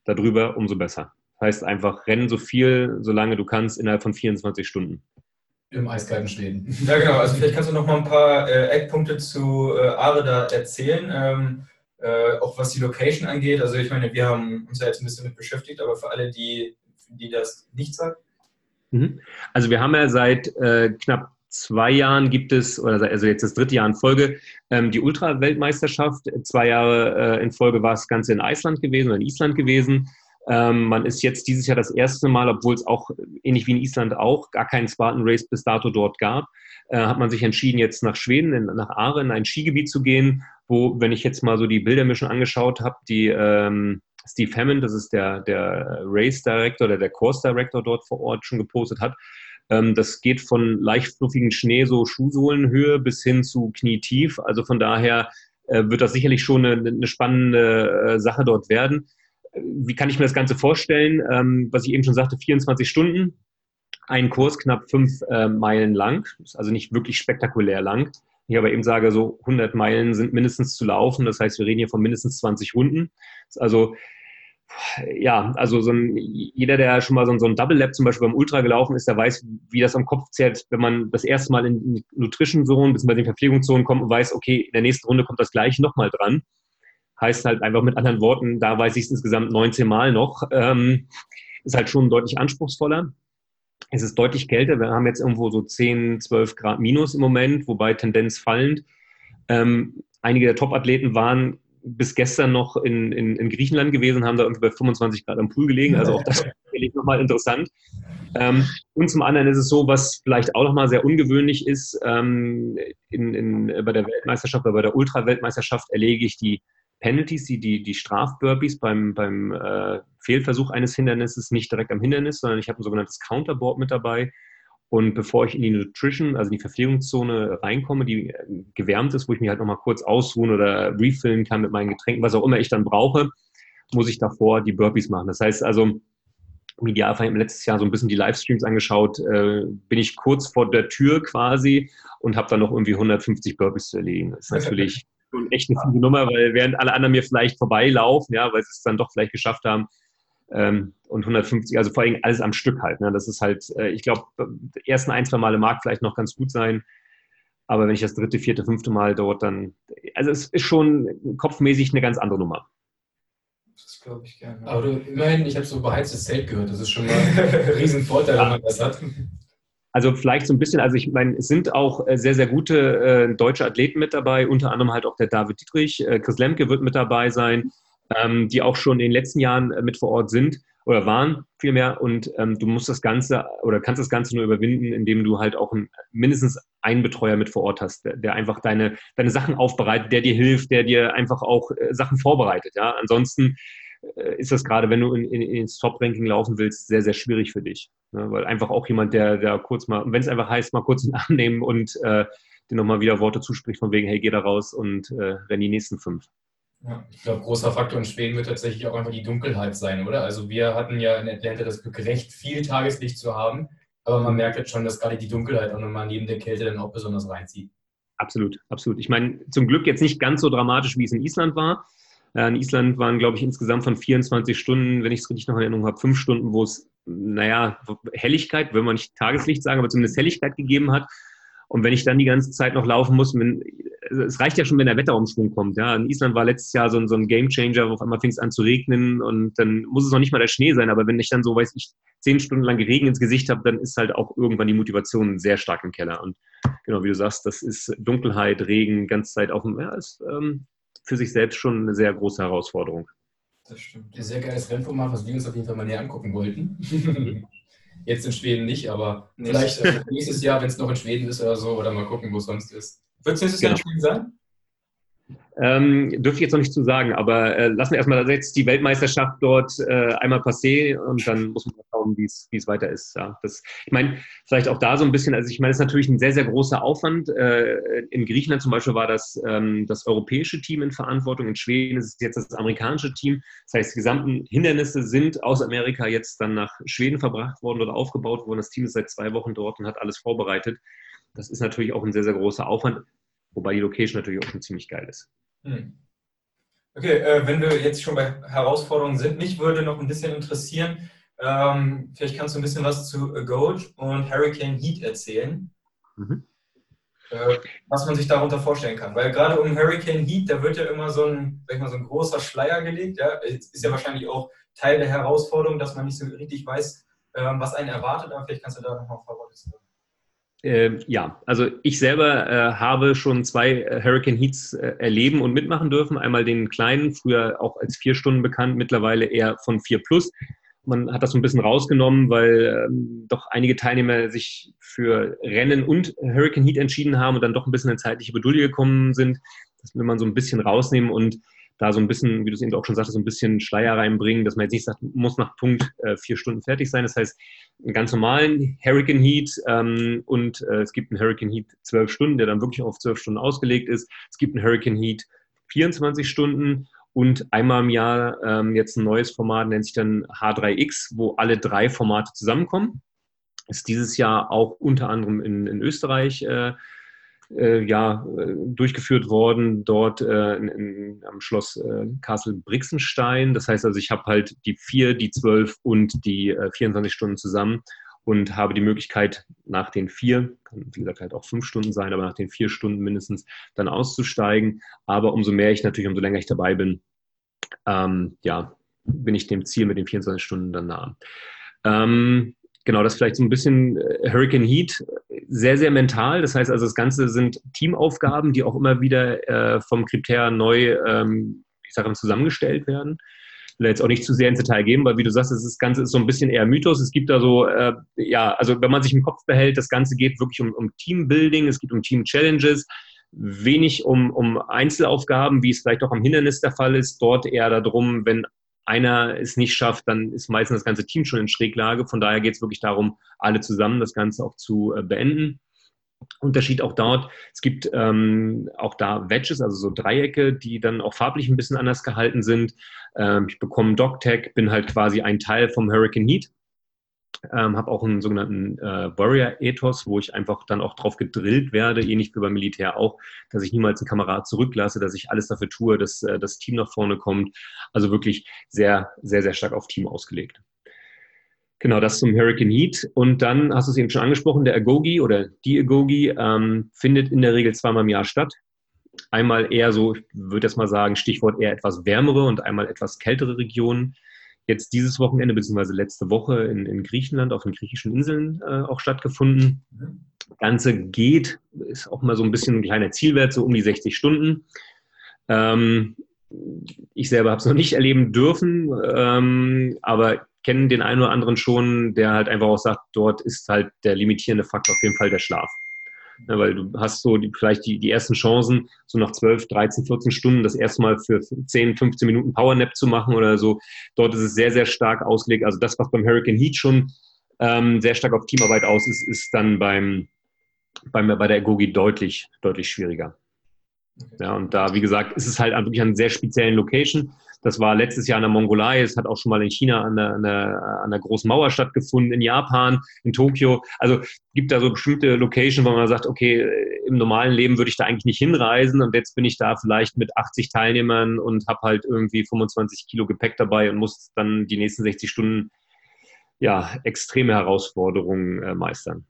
Darüber umso besser. Heißt einfach, rennen so viel, solange du kannst, innerhalb von 24 Stunden. Im eiskalten Schweden. (laughs) Ja, genau. Also vielleicht kannst du noch mal ein paar äh, Eckpunkte zu äh, Areda erzählen. Ähm, äh, auch was die Location angeht. Also ich meine, wir haben uns ja jetzt ein bisschen mit beschäftigt, aber für alle, die, die das nicht Mhm. Also wir haben ja seit äh, knapp zwei Jahren gibt es, oder also jetzt das dritte Jahr in Folge, ähm, die Ultra-Weltmeisterschaft. Zwei Jahre äh, in Folge war das Ganze in Island gewesen oder in Island gewesen. Ähm, man ist jetzt dieses Jahr das erste Mal, obwohl es auch ähnlich wie in Island auch gar keinen Spartan Race bis dato dort gab, äh, hat man sich entschieden, jetzt nach Schweden, in, nach Aare, in ein Skigebiet zu gehen, wo, wenn ich jetzt mal so die Bilder mir schon angeschaut habe, die ähm, Steve Hammond, das ist der, der Race Director oder der Course Director dort vor Ort schon gepostet hat. Ähm, das geht von leicht fluffigen Schnee, so Schuhsohlenhöhe, bis hin zu knietief. Also von daher äh, wird das sicherlich schon eine, eine spannende äh, Sache dort werden. Wie kann ich mir das Ganze vorstellen? Ähm, was ich eben schon sagte, 24 Stunden, ein Kurs knapp fünf äh, Meilen lang, ist also nicht wirklich spektakulär lang. Ich aber eben sage, so 100 Meilen sind mindestens zu laufen. Das heißt, wir reden hier von mindestens 20 Runden. Also ja, also so ein, jeder, der schon mal so ein, so ein Double Lap zum Beispiel beim Ultra gelaufen ist, der weiß, wie das am Kopf zählt, wenn man das erste Mal in die Nutrition Zone bzw. in Verpflegungszonen kommt und weiß, okay, in der nächsten Runde kommt das gleiche nochmal dran. Heißt halt einfach mit anderen Worten, da weiß ich es insgesamt 19 Mal noch. Ähm, ist halt schon deutlich anspruchsvoller. Es ist deutlich kälter. Wir haben jetzt irgendwo so 10, 12 Grad minus im Moment, wobei Tendenz fallend. Ähm, einige der Top-Athleten waren bis gestern noch in, in, in, Griechenland gewesen, haben da irgendwie bei 25 Grad am Pool gelegen. Also auch das (laughs) ist nochmal interessant. Ähm, und zum anderen ist es so, was vielleicht auch nochmal sehr ungewöhnlich ist, ähm, in, bei der Weltmeisterschaft oder bei der Ultra-Weltmeisterschaft erlege ich die Penalties, die, die, die Strafburpees beim, beim äh, Fehlversuch eines Hindernisses nicht direkt am Hindernis, sondern ich habe ein sogenanntes Counterboard mit dabei. Und bevor ich in die Nutrition, also in die Verpflegungszone reinkomme, die gewärmt ist, wo ich mich halt nochmal kurz ausruhen oder refillen kann mit meinen Getränken, was auch immer ich dann brauche, muss ich davor die Burpees machen. Das heißt also, im Idealfall habe ich letztes Jahr so ein bisschen die Livestreams angeschaut, äh, bin ich kurz vor der Tür quasi und habe dann noch irgendwie 150 Burpees zu erledigen. Das ist natürlich echt eine gute Nummer, weil während alle anderen mir vielleicht vorbeilaufen, ja, weil sie es dann doch vielleicht geschafft haben, ähm, und 150, also vor allem alles am Stück halt. Ne? Das ist halt, äh, ich glaube, die ersten ein, zwei Male mag vielleicht noch ganz gut sein, aber wenn ich das dritte, vierte, fünfte Mal dort dann, also es ist schon kopfmäßig eine ganz andere Nummer. Das glaube ich gerne. Aber du, immerhin, ich habe so beheiztes Zelt gehört. Das ist schon mal ein Riesenvorteil, wenn man das hat. Also vielleicht so ein bisschen, also ich meine, es sind auch äh, sehr, sehr gute äh, deutsche Athleten mit dabei, unter anderem halt auch der David Dietrich, äh, Chris Lemke wird mit dabei sein, ähm, die auch schon in den letzten Jahren äh, mit vor Ort sind oder waren vielmehr. Und ähm, du musst das Ganze oder kannst das Ganze nur überwinden, indem du halt auch ein, mindestens einen Betreuer mit vor Ort hast, der, der, einfach deine, deine Sachen aufbereitet, der dir hilft, der dir einfach auch äh, Sachen vorbereitet. Ja? Ansonsten ist das gerade, wenn du in, in, ins Top-Ranking laufen willst, sehr, sehr schwierig für dich. Ne? Weil einfach auch jemand, der, der kurz mal, wenn es einfach heißt, mal kurz einen Arm nehmen und äh, dir nochmal wieder Worte zuspricht, von wegen, hey, geh da raus und äh, renn die nächsten fünf. Ja, ich glaube, großer Faktor in Schweden wird tatsächlich auch einfach die Dunkelheit sein, oder? Also wir hatten ja in Atlanta das Glück, recht viel Tageslicht zu haben, aber man merkt jetzt schon, dass gerade die Dunkelheit auch nochmal neben der Kälte dann auch besonders reinzieht. Absolut, absolut. Ich meine, zum Glück jetzt nicht ganz so dramatisch, wie es in Island war. Äh, in Island waren, glaube ich, insgesamt von 24 Stunden, wenn ich es richtig noch in Erinnerung habe, fünf Stunden, wo es, naja, Helligkeit, will man nicht Tageslicht sagen, aber zumindest Helligkeit gegeben hat. Und wenn ich dann die ganze Zeit noch laufen muss, wenn, es reicht ja schon, wenn der Wetterumschwung kommt. Ja. In Island war letztes Jahr so ein, so ein Game Changer, wo auf einmal fing es an zu regnen und dann muss es noch nicht mal der Schnee sein, aber wenn ich dann so, weiß ich, zehn Stunden lang Regen ins Gesicht habe, dann ist halt auch irgendwann die Motivation sehr stark im Keller. Und genau, wie du sagst, das ist Dunkelheit, Regen, ganze Zeit auf dem, ja, ist ähm, für sich selbst schon eine sehr große Herausforderung. Das stimmt. Ein sehr geiles Rennformat, was wir uns auf jeden Fall mal näher angucken wollten. (laughs) Jetzt in Schweden nicht, aber vielleicht äh, nächstes Jahr, wenn es noch in Schweden ist oder so, oder mal gucken, wo es sonst ist. Wird es nächstes Jahr in Schweden sein? Ähm, dürfte ich jetzt noch nicht zu sagen, aber äh, lassen wir erstmal jetzt die Weltmeisterschaft dort äh, einmal passé und dann muss man schauen, wie es weiter ist. Ja, das, ich meine, vielleicht auch da so ein bisschen, also ich meine, es ist natürlich ein sehr, sehr großer Aufwand. Äh, in Griechenland zum Beispiel war das ähm, das europäische Team in Verantwortung, in Schweden ist es jetzt das amerikanische Team. Das heißt, die gesamten Hindernisse sind aus Amerika jetzt dann nach Schweden verbracht worden oder aufgebaut worden. Das Team ist seit zwei Wochen dort und hat alles vorbereitet. Das ist natürlich auch ein sehr, sehr großer Aufwand, wobei die Location natürlich auch schon ziemlich geil ist. Hm. Okay, äh, wenn wir jetzt schon bei Herausforderungen sind, mich würde noch ein bisschen interessieren, ähm, vielleicht kannst du ein bisschen was zu Gold und Hurricane Heat erzählen. Mhm. Äh, was man sich darunter vorstellen kann. Weil gerade um Hurricane Heat, da wird ja immer so ein, sag ich mal, so ein großer Schleier gelegt. Ja? Ist ja wahrscheinlich auch Teil der Herausforderung, dass man nicht so richtig weiß, ähm, was einen erwartet, aber vielleicht kannst du da nochmal ein paar Worte sagen. Äh, ja, also ich selber äh, habe schon zwei äh, Hurricane Heats äh, erleben und mitmachen dürfen. Einmal den kleinen, früher auch als vier Stunden bekannt, mittlerweile eher von vier plus. Man hat das so ein bisschen rausgenommen, weil ähm, doch einige Teilnehmer sich für Rennen und Hurricane Heat entschieden haben und dann doch ein bisschen in zeitliche Bedulie gekommen sind. Das will man so ein bisschen rausnehmen und da so ein bisschen, wie du es eben auch schon sagtest, so ein bisschen Schleier reinbringen, dass man jetzt nicht sagt, muss nach Punkt äh, vier Stunden fertig sein. Das heißt, einen ganz normalen Hurricane Heat ähm, und äh, es gibt einen Hurricane Heat zwölf Stunden, der dann wirklich auf zwölf Stunden ausgelegt ist. Es gibt einen Hurricane Heat 24 Stunden und einmal im Jahr ähm, jetzt ein neues Format, nennt sich dann H3X, wo alle drei Formate zusammenkommen. Ist dieses Jahr auch unter anderem in, in Österreich äh, äh, ja, äh, durchgeführt worden, dort äh, in, in, am Schloss äh, Castle Brixenstein. Das heißt also, ich habe halt die vier, die zwölf und die äh, 24 Stunden zusammen und habe die Möglichkeit, nach den vier, kann wie gesagt halt auch fünf Stunden sein, aber nach den vier Stunden mindestens dann auszusteigen. Aber umso mehr ich natürlich, umso länger ich dabei bin, ähm, ja, bin ich dem Ziel mit den 24 Stunden dann nah. Ähm, genau, das vielleicht so ein bisschen äh, Hurricane Heat, sehr, sehr mental. Das heißt also, das Ganze sind Teamaufgaben, die auch immer wieder äh, vom Kriter neu, ähm, ich sage mal, zusammengestellt werden. Ich will jetzt auch nicht zu sehr ins Detail gehen, weil wie du sagst, das Ganze ist so ein bisschen eher Mythos. Es gibt da so, äh, ja, also wenn man sich im Kopf behält, das Ganze geht wirklich um, um Teambuilding, es geht um Team-Challenges, wenig um, um Einzelaufgaben, wie es vielleicht auch am Hindernis der Fall ist. Dort eher darum, wenn einer es nicht schafft, dann ist meistens das ganze Team schon in Schräglage. Von daher geht es wirklich darum, alle zusammen das Ganze auch zu äh, beenden. Unterschied auch dort, es gibt ähm, auch da Wedges, also so Dreiecke, die dann auch farblich ein bisschen anders gehalten sind. Ähm, ich bekomme DocTag, bin halt quasi ein Teil vom Hurricane Heat ähm, habe auch einen sogenannten äh, Warrior-Ethos, wo ich einfach dann auch drauf gedrillt werde, ähnlich wie beim Militär auch, dass ich niemals einen Kamerad zurücklasse, dass ich alles dafür tue, dass äh, das Team nach vorne kommt. Also wirklich sehr, sehr, sehr stark auf Team ausgelegt. Genau, das zum Hurricane Heat. Und dann hast du es eben schon angesprochen, der Agogi oder die Agogi ähm, findet in der Regel zweimal im Jahr statt. Einmal eher so, ich würde jetzt mal sagen, Stichwort eher etwas wärmere und einmal etwas kältere Regionen. Jetzt dieses Wochenende beziehungsweise letzte Woche in, in Griechenland auf den griechischen Inseln äh, auch stattgefunden. Das Ganze geht, ist auch mal so ein bisschen ein kleiner Zielwert, so um die 60 Stunden. Ähm, ich selber habe es noch nicht erleben dürfen, ähm, aber kenne den einen oder anderen schon, der halt einfach auch sagt, dort ist halt der limitierende Faktor auf jeden Fall der Schlaf. Ja, weil du hast so die, vielleicht die, die ersten Chancen, so nach 12, 13, 14 Stunden das erste Mal für 10, 15 Minuten Powernap zu machen oder so. Dort ist es sehr, sehr stark ausgelegt. Also das, was beim Hurricane Heat schon ähm, sehr stark auf Teamarbeit aus ist, ist dann beim, beim, bei der Gogi deutlich, deutlich schwieriger. Ja, und da, wie gesagt, ist es halt wirklich an sehr speziellen Location. Das war letztes Jahr in der Mongolei, es hat auch schon mal in China an der, an der, an der großen Mauer stattgefunden, in Japan, in Tokio. Also gibt da so bestimmte Locations, wo man sagt, okay, im normalen Leben würde ich da eigentlich nicht hinreisen und jetzt bin ich da vielleicht mit 80 Teilnehmern und habe halt irgendwie 25 Kilo Gepäck dabei und muss dann die nächsten 60 Stunden ja, extreme Herausforderungen äh, meistern.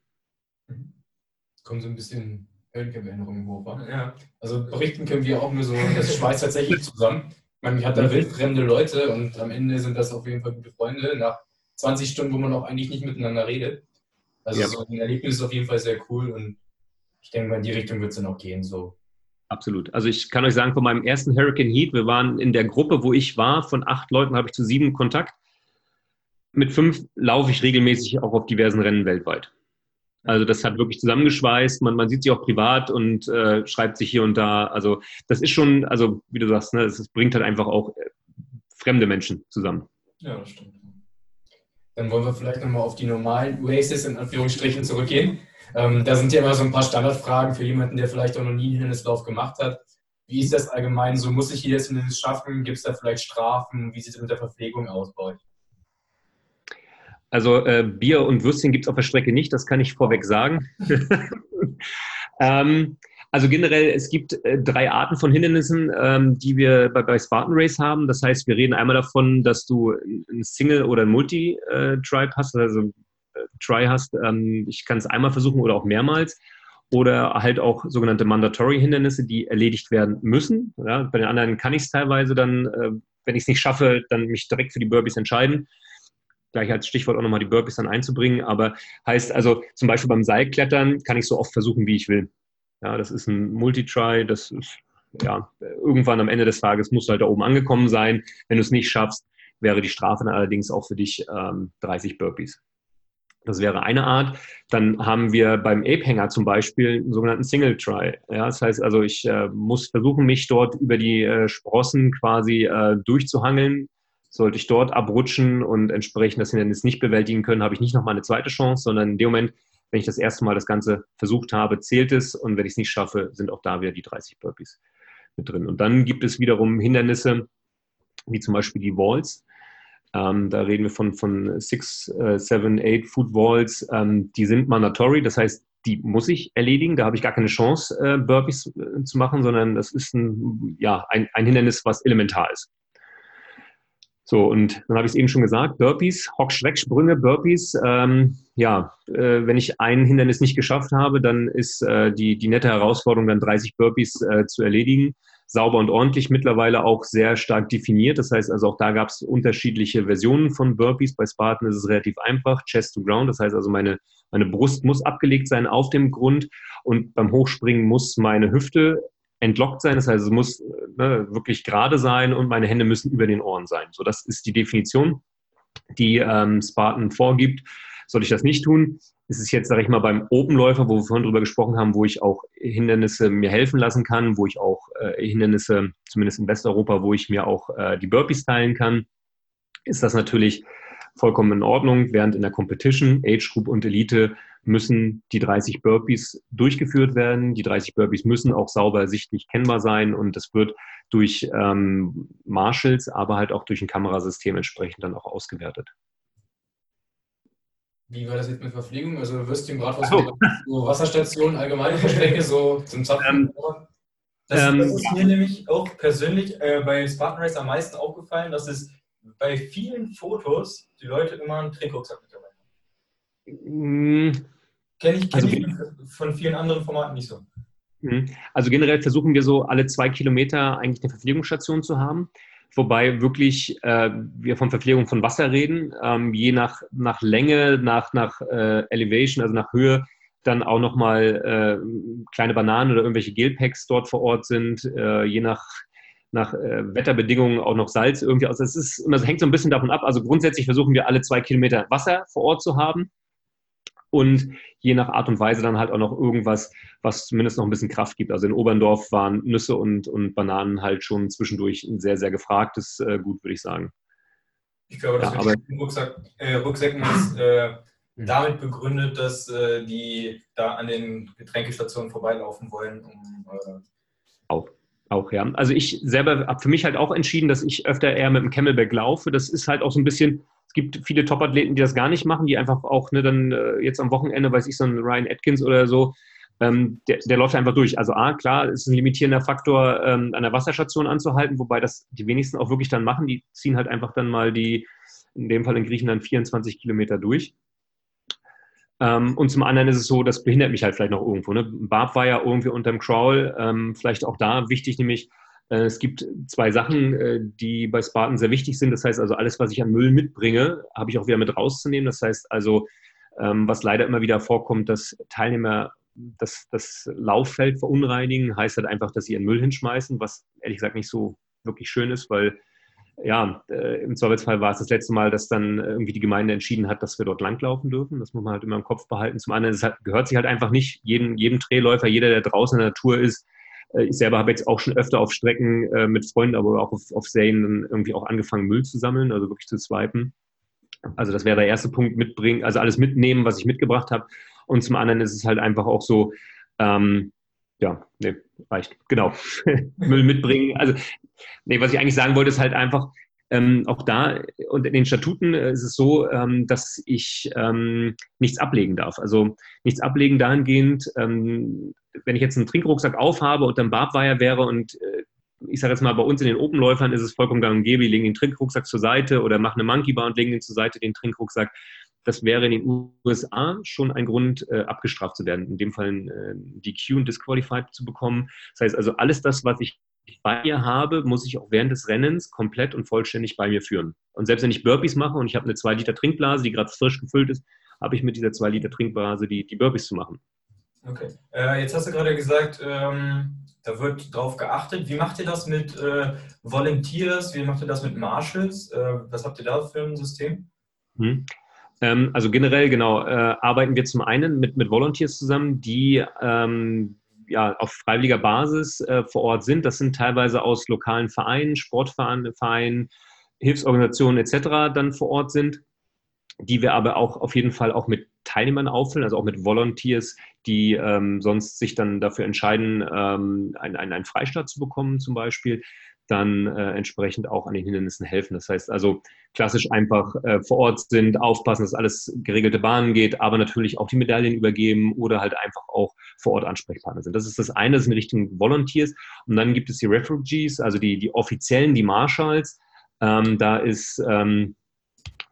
Kommen so ein bisschen Erinnerungen hoch. Ja. Also berichten können wir auch nur so, das schweißt tatsächlich zusammen. Man hat da wildfremde Leute und am Ende sind das auf jeden Fall gute Freunde. Nach 20 Stunden, wo man auch eigentlich nicht miteinander redet. Also ja. so ein Erlebnis ist auf jeden Fall sehr cool und ich denke, in die Richtung wird es dann auch gehen. So. Absolut. Also ich kann euch sagen, von meinem ersten Hurricane Heat, wir waren in der Gruppe, wo ich war, von acht Leuten habe ich zu sieben Kontakt. Mit fünf laufe ich regelmäßig auch auf diversen Rennen weltweit. Also das hat wirklich zusammengeschweißt. Man, man sieht sich auch privat und äh, schreibt sich hier und da. Also das ist schon, also wie du sagst, ne, es, bringt halt einfach auch äh, fremde Menschen zusammen. Ja, das stimmt. Dann wollen wir vielleicht nochmal auf die normalen Races in Anführungsstrichen zurückgehen. Ähm, da sind ja immer so ein paar Standardfragen für jemanden, der vielleicht auch noch nie einen Hindernislauf gemacht hat. Wie ist das allgemein so? Muss ich jedes Hindernis schaffen? Gibt es da vielleicht Strafen? Wie sieht es mit der Verpflegung aus bei euch? Also äh, Bier und Würstchen gibt es auf der Strecke nicht, das kann ich vorweg sagen. (laughs) ähm, also generell, es gibt äh, drei Arten von Hindernissen, ähm, die wir bei, bei Spartan Race haben. Das heißt, wir reden einmal davon, dass du ein Single oder ein Multi-Tribe hast, also äh, Try hast. Ähm, ich kann es einmal versuchen oder auch mehrmals. Oder halt auch sogenannte Mandatory-Hindernisse, die erledigt werden müssen. Ja, bei den anderen kann ich es teilweise dann, äh, wenn ich es nicht schaffe, dann mich direkt für die Burpees entscheiden gleich als Stichwort auch nochmal die Burpees dann einzubringen. Aber heißt also, zum Beispiel beim Seilklettern kann ich so oft versuchen, wie ich will. Ja, das ist ein Multitry, das ist, ja, irgendwann am Ende des Tages musst du halt da oben angekommen sein. Wenn du es nicht schaffst, wäre die Strafe dann allerdings auch für dich ähm, 30 Burpees. Das wäre eine Art. Dann haben wir beim Ape-Hänger zum Beispiel einen sogenannten Single-Try. Ja, das heißt also, ich äh, muss versuchen, mich dort über die äh, Sprossen quasi äh, durchzuhangeln, sollte ich dort abrutschen und entsprechend das Hindernis nicht bewältigen können, habe ich nicht nochmal eine zweite Chance, sondern in dem Moment, wenn ich das erste Mal das Ganze versucht habe, zählt es und wenn ich es nicht schaffe, sind auch da wieder die 30 Burpees mit drin. Und dann gibt es wiederum Hindernisse, wie zum Beispiel die Walls. Ähm, da reden wir von, von 6, 7, 8 Foot Walls. Ähm, die sind mandatory, das heißt, die muss ich erledigen. Da habe ich gar keine Chance, äh, Burpees äh, zu machen, sondern das ist ein, ja, ein, ein Hindernis, was elementar ist. So, und dann habe ich es eben schon gesagt, Burpees, Hock-Schrecksprünge, Burpees. Ähm, ja, äh, wenn ich ein Hindernis nicht geschafft habe, dann ist äh, die, die nette Herausforderung, dann 30 Burpees äh, zu erledigen. Sauber und ordentlich mittlerweile auch sehr stark definiert. Das heißt also, auch da gab es unterschiedliche Versionen von Burpees. Bei Spartan ist es relativ einfach, Chest to Ground. Das heißt also, meine, meine Brust muss abgelegt sein auf dem Grund und beim Hochspringen muss meine Hüfte entlockt sein. Das heißt, es muss ne, wirklich gerade sein und meine Hände müssen über den Ohren sein. So, das ist die Definition, die ähm, Spartan vorgibt. Soll ich das nicht tun? Ist es jetzt, sage ich mal, beim Openläufer, wo wir vorhin drüber gesprochen haben, wo ich auch Hindernisse mir helfen lassen kann, wo ich auch äh, Hindernisse, zumindest in Westeuropa, wo ich mir auch äh, die Burpees teilen kann, ist das natürlich vollkommen in Ordnung, während in der Competition, Age Group und Elite müssen die 30 Burpees durchgeführt werden. Die 30 Burpees müssen auch sauber sichtlich kennbar sein und das wird durch ähm, Marshals, aber halt auch durch ein Kamerasystem entsprechend dann auch ausgewertet. Wie war das jetzt mit Verpflegung? Also Würstchen, Bratwurst, so. so Wasserstationen, allgemeine Verstecke, so zum Zapfen? Ähm, das, ähm, das, ist mir nämlich auch persönlich äh, bei Spartan Race am meisten aufgefallen, dass es bei vielen Fotos die Leute immer einen Trinkrucksack mit dabei haben. Mm. Kenne ich, kenn also, ich von vielen anderen Formaten nicht so. Mhm. Also generell versuchen wir so alle zwei Kilometer eigentlich eine Verpflegungsstation zu haben. Wobei wirklich äh, wir von Verpflegung von Wasser reden, ähm, je nach, nach Länge, nach, nach äh, Elevation, also nach Höhe, dann auch nochmal äh, kleine Bananen oder irgendwelche Gelpacks dort vor Ort sind, äh, je nach, nach äh, Wetterbedingungen auch noch Salz irgendwie aus. Es ist immer, hängt so ein bisschen davon ab. Also grundsätzlich versuchen wir alle zwei Kilometer Wasser vor Ort zu haben und je nach Art und Weise dann halt auch noch irgendwas, was zumindest noch ein bisschen Kraft gibt. Also in Oberndorf waren Nüsse und, und Bananen halt schon zwischendurch ein sehr, sehr gefragtes äh, Gut, würde ich sagen. Ich glaube, das ja, mit den Rucksack, äh, Rucksäcken ist äh, hm. damit begründet, dass äh, die da an den Getränkestationen vorbeilaufen wollen, um äh, auch. Auch, ja. Also ich selber habe für mich halt auch entschieden, dass ich öfter eher mit dem Camelback laufe. Das ist halt auch so ein bisschen, gibt viele Top-Athleten, die das gar nicht machen, die einfach auch ne, dann äh, jetzt am Wochenende, weiß ich, so ein Ryan Atkins oder so, ähm, der, der, läuft einfach durch. Also A, klar, ist ein limitierender Faktor, ähm, an der Wasserstation anzuhalten, wobei das die wenigsten auch wirklich dann machen. Die ziehen halt einfach dann mal die, in dem Fall in Griechenland, 24 Kilometer durch. Ähm, und zum anderen ist es so, das behindert mich halt vielleicht noch irgendwo. Ne? Barb war ja irgendwie unterm Crawl, ähm, vielleicht auch da wichtig, nämlich äh, es gibt zwei Sachen, äh, die bei Spartan sehr wichtig sind. Das heißt also, alles, was ich an Müll mitbringe, habe ich auch wieder mit rauszunehmen. Das heißt also, ähm, was leider immer wieder vorkommt, dass Teilnehmer das, das Lauffeld verunreinigen, heißt halt einfach, dass sie ihren Müll hinschmeißen, was ehrlich gesagt nicht so wirklich schön ist, weil ja, äh, im Zweifelsfall war es das letzte Mal, dass dann irgendwie die Gemeinde entschieden hat, dass wir dort langlaufen dürfen. Das muss man halt immer im Kopf behalten. Zum anderen halt, gehört sich halt einfach nicht jedem, jedem Drehläufer, jeder, der draußen in der Natur ist, äh, ich selber habe jetzt auch schon öfter auf Strecken äh, mit Freunden, aber auch auf, auf Serien irgendwie auch angefangen, Müll zu sammeln, also wirklich zu swipen. Also das wäre der erste Punkt, mitbringen, also alles mitnehmen, was ich mitgebracht habe. Und zum anderen ist es halt einfach auch so, ähm, ja, nee, reicht. Genau. (laughs) Müll mitbringen. Also, nee, was ich eigentlich sagen wollte, ist halt einfach, ähm, auch da und in den Statuten äh, ist es so, ähm, dass ich ähm, nichts ablegen darf. Also nichts ablegen dahingehend, ähm, wenn ich jetzt einen Trinkrucksack aufhabe und dann Barbweier wäre und äh, ich sage jetzt mal, bei uns in den Openläufern ist es vollkommen gang und gäbe, die legen den Trinkrucksack zur Seite oder machen eine Monkey Bar und legen den zur Seite, den Trinkrucksack. Das wäre in den USA schon ein Grund, äh, abgestraft zu werden, in dem Fall äh, DQ und Disqualified zu bekommen. Das heißt also, alles das, was ich bei mir habe, muss ich auch während des Rennens komplett und vollständig bei mir führen. Und selbst wenn ich Burpees mache und ich habe eine 2 Liter Trinkblase, die gerade frisch gefüllt ist, habe ich mit dieser 2 Liter Trinkblase die, die Burpees zu machen. Okay. Äh, jetzt hast du gerade gesagt, ähm, da wird drauf geachtet. Wie macht ihr das mit äh, Volunteers? Wie macht ihr das mit Marshals? Äh, was habt ihr da für ein System? Hm. Ähm, also generell, genau, äh, arbeiten wir zum einen mit, mit Volunteers zusammen, die ähm, ja, auf freiwilliger Basis äh, vor Ort sind. Das sind teilweise aus lokalen Vereinen, Sportvereinen, Hilfsorganisationen etc. dann vor Ort sind, die wir aber auch auf jeden Fall auch mit Teilnehmern auffüllen, also auch mit Volunteers, die ähm, sonst sich dann dafür entscheiden, ähm, einen, einen Freistaat zu bekommen zum Beispiel dann äh, entsprechend auch an den Hindernissen helfen. Das heißt also klassisch einfach äh, vor Ort sind, aufpassen, dass alles geregelte Bahnen geht, aber natürlich auch die Medaillen übergeben oder halt einfach auch vor Ort Ansprechpartner sind. Das ist das eine, das sind Richtung Volunteers. Und dann gibt es die Refugees, also die, die Offiziellen, die Marshals. Ähm, da ist ähm,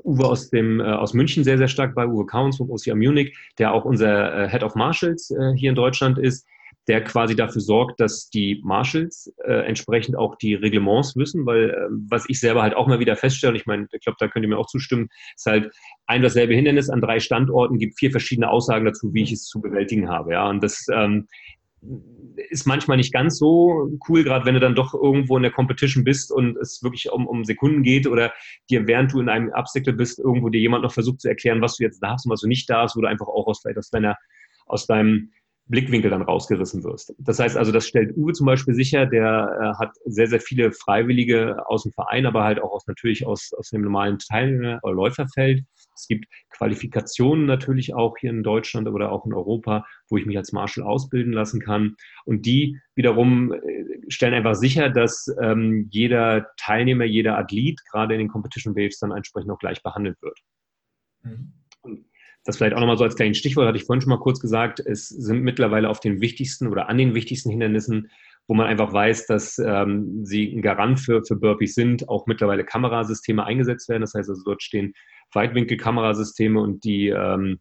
Uwe aus, dem, äh, aus München sehr, sehr stark bei, Uwe Counts von OCR Munich, der auch unser äh, Head of Marshals äh, hier in Deutschland ist der quasi dafür sorgt, dass die Marshals äh, entsprechend auch die Reglements wissen, weil äh, was ich selber halt auch mal wieder feststelle, ich meine, ich glaube, da könnt ihr mir auch zustimmen, ist halt ein dasselbe Hindernis an drei Standorten, gibt vier verschiedene Aussagen dazu, wie ich es zu bewältigen habe. Ja, und das ähm, ist manchmal nicht ganz so cool, gerade wenn du dann doch irgendwo in der Competition bist und es wirklich um, um Sekunden geht oder dir, während du in einem Obstacle bist, irgendwo dir jemand noch versucht zu erklären, was du jetzt darfst und was du nicht darfst, wo du einfach auch aus, aus deiner, aus deinem Blickwinkel dann rausgerissen wirst. Das heißt also, das stellt Uwe zum Beispiel sicher, der äh, hat sehr, sehr viele Freiwillige aus dem Verein, aber halt auch aus, natürlich aus, aus dem normalen Teilnehmer- oder Läuferfeld. Es gibt Qualifikationen natürlich auch hier in Deutschland oder auch in Europa, wo ich mich als Marshal ausbilden lassen kann. Und die wiederum äh, stellen einfach sicher, dass ähm, jeder Teilnehmer, jeder Athlet gerade in den Competition Waves dann entsprechend auch gleich behandelt wird. Mhm das vielleicht auch nochmal so als kleines Stichwort, hatte ich vorhin schon mal kurz gesagt, es sind mittlerweile auf den wichtigsten oder an den wichtigsten Hindernissen, wo man einfach weiß, dass ähm, sie ein Garant für, für Burpees sind, auch mittlerweile Kamerasysteme eingesetzt werden. Das heißt also, dort stehen Weitwinkelkamerasysteme und die ähm,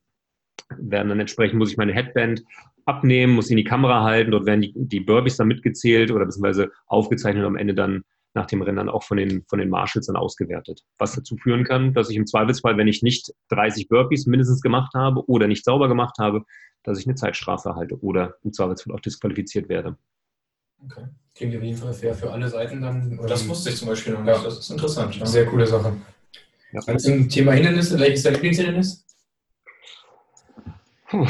werden dann entsprechend, muss ich meine Headband abnehmen, muss sie in die Kamera halten, dort werden die, die Burpees dann mitgezählt oder beziehungsweise aufgezeichnet und am Ende dann nach dem Rennen dann auch von den, von den Marshals dann ausgewertet. Was dazu führen kann, dass ich im Zweifelsfall, wenn ich nicht 30 Burpees mindestens gemacht habe oder nicht sauber gemacht habe, dass ich eine Zeitstrafe erhalte oder im Zweifelsfall auch disqualifiziert werde. Okay. Klingt auf jeden Fall fair für alle Seiten dann. Das wusste ich zum Beispiel noch nicht. Ja. Das ist interessant. Ja. Sehr coole Sache. Ja. Dann zum Thema Hindernisse. Welches ist dein Lieblingshindernis? Puh,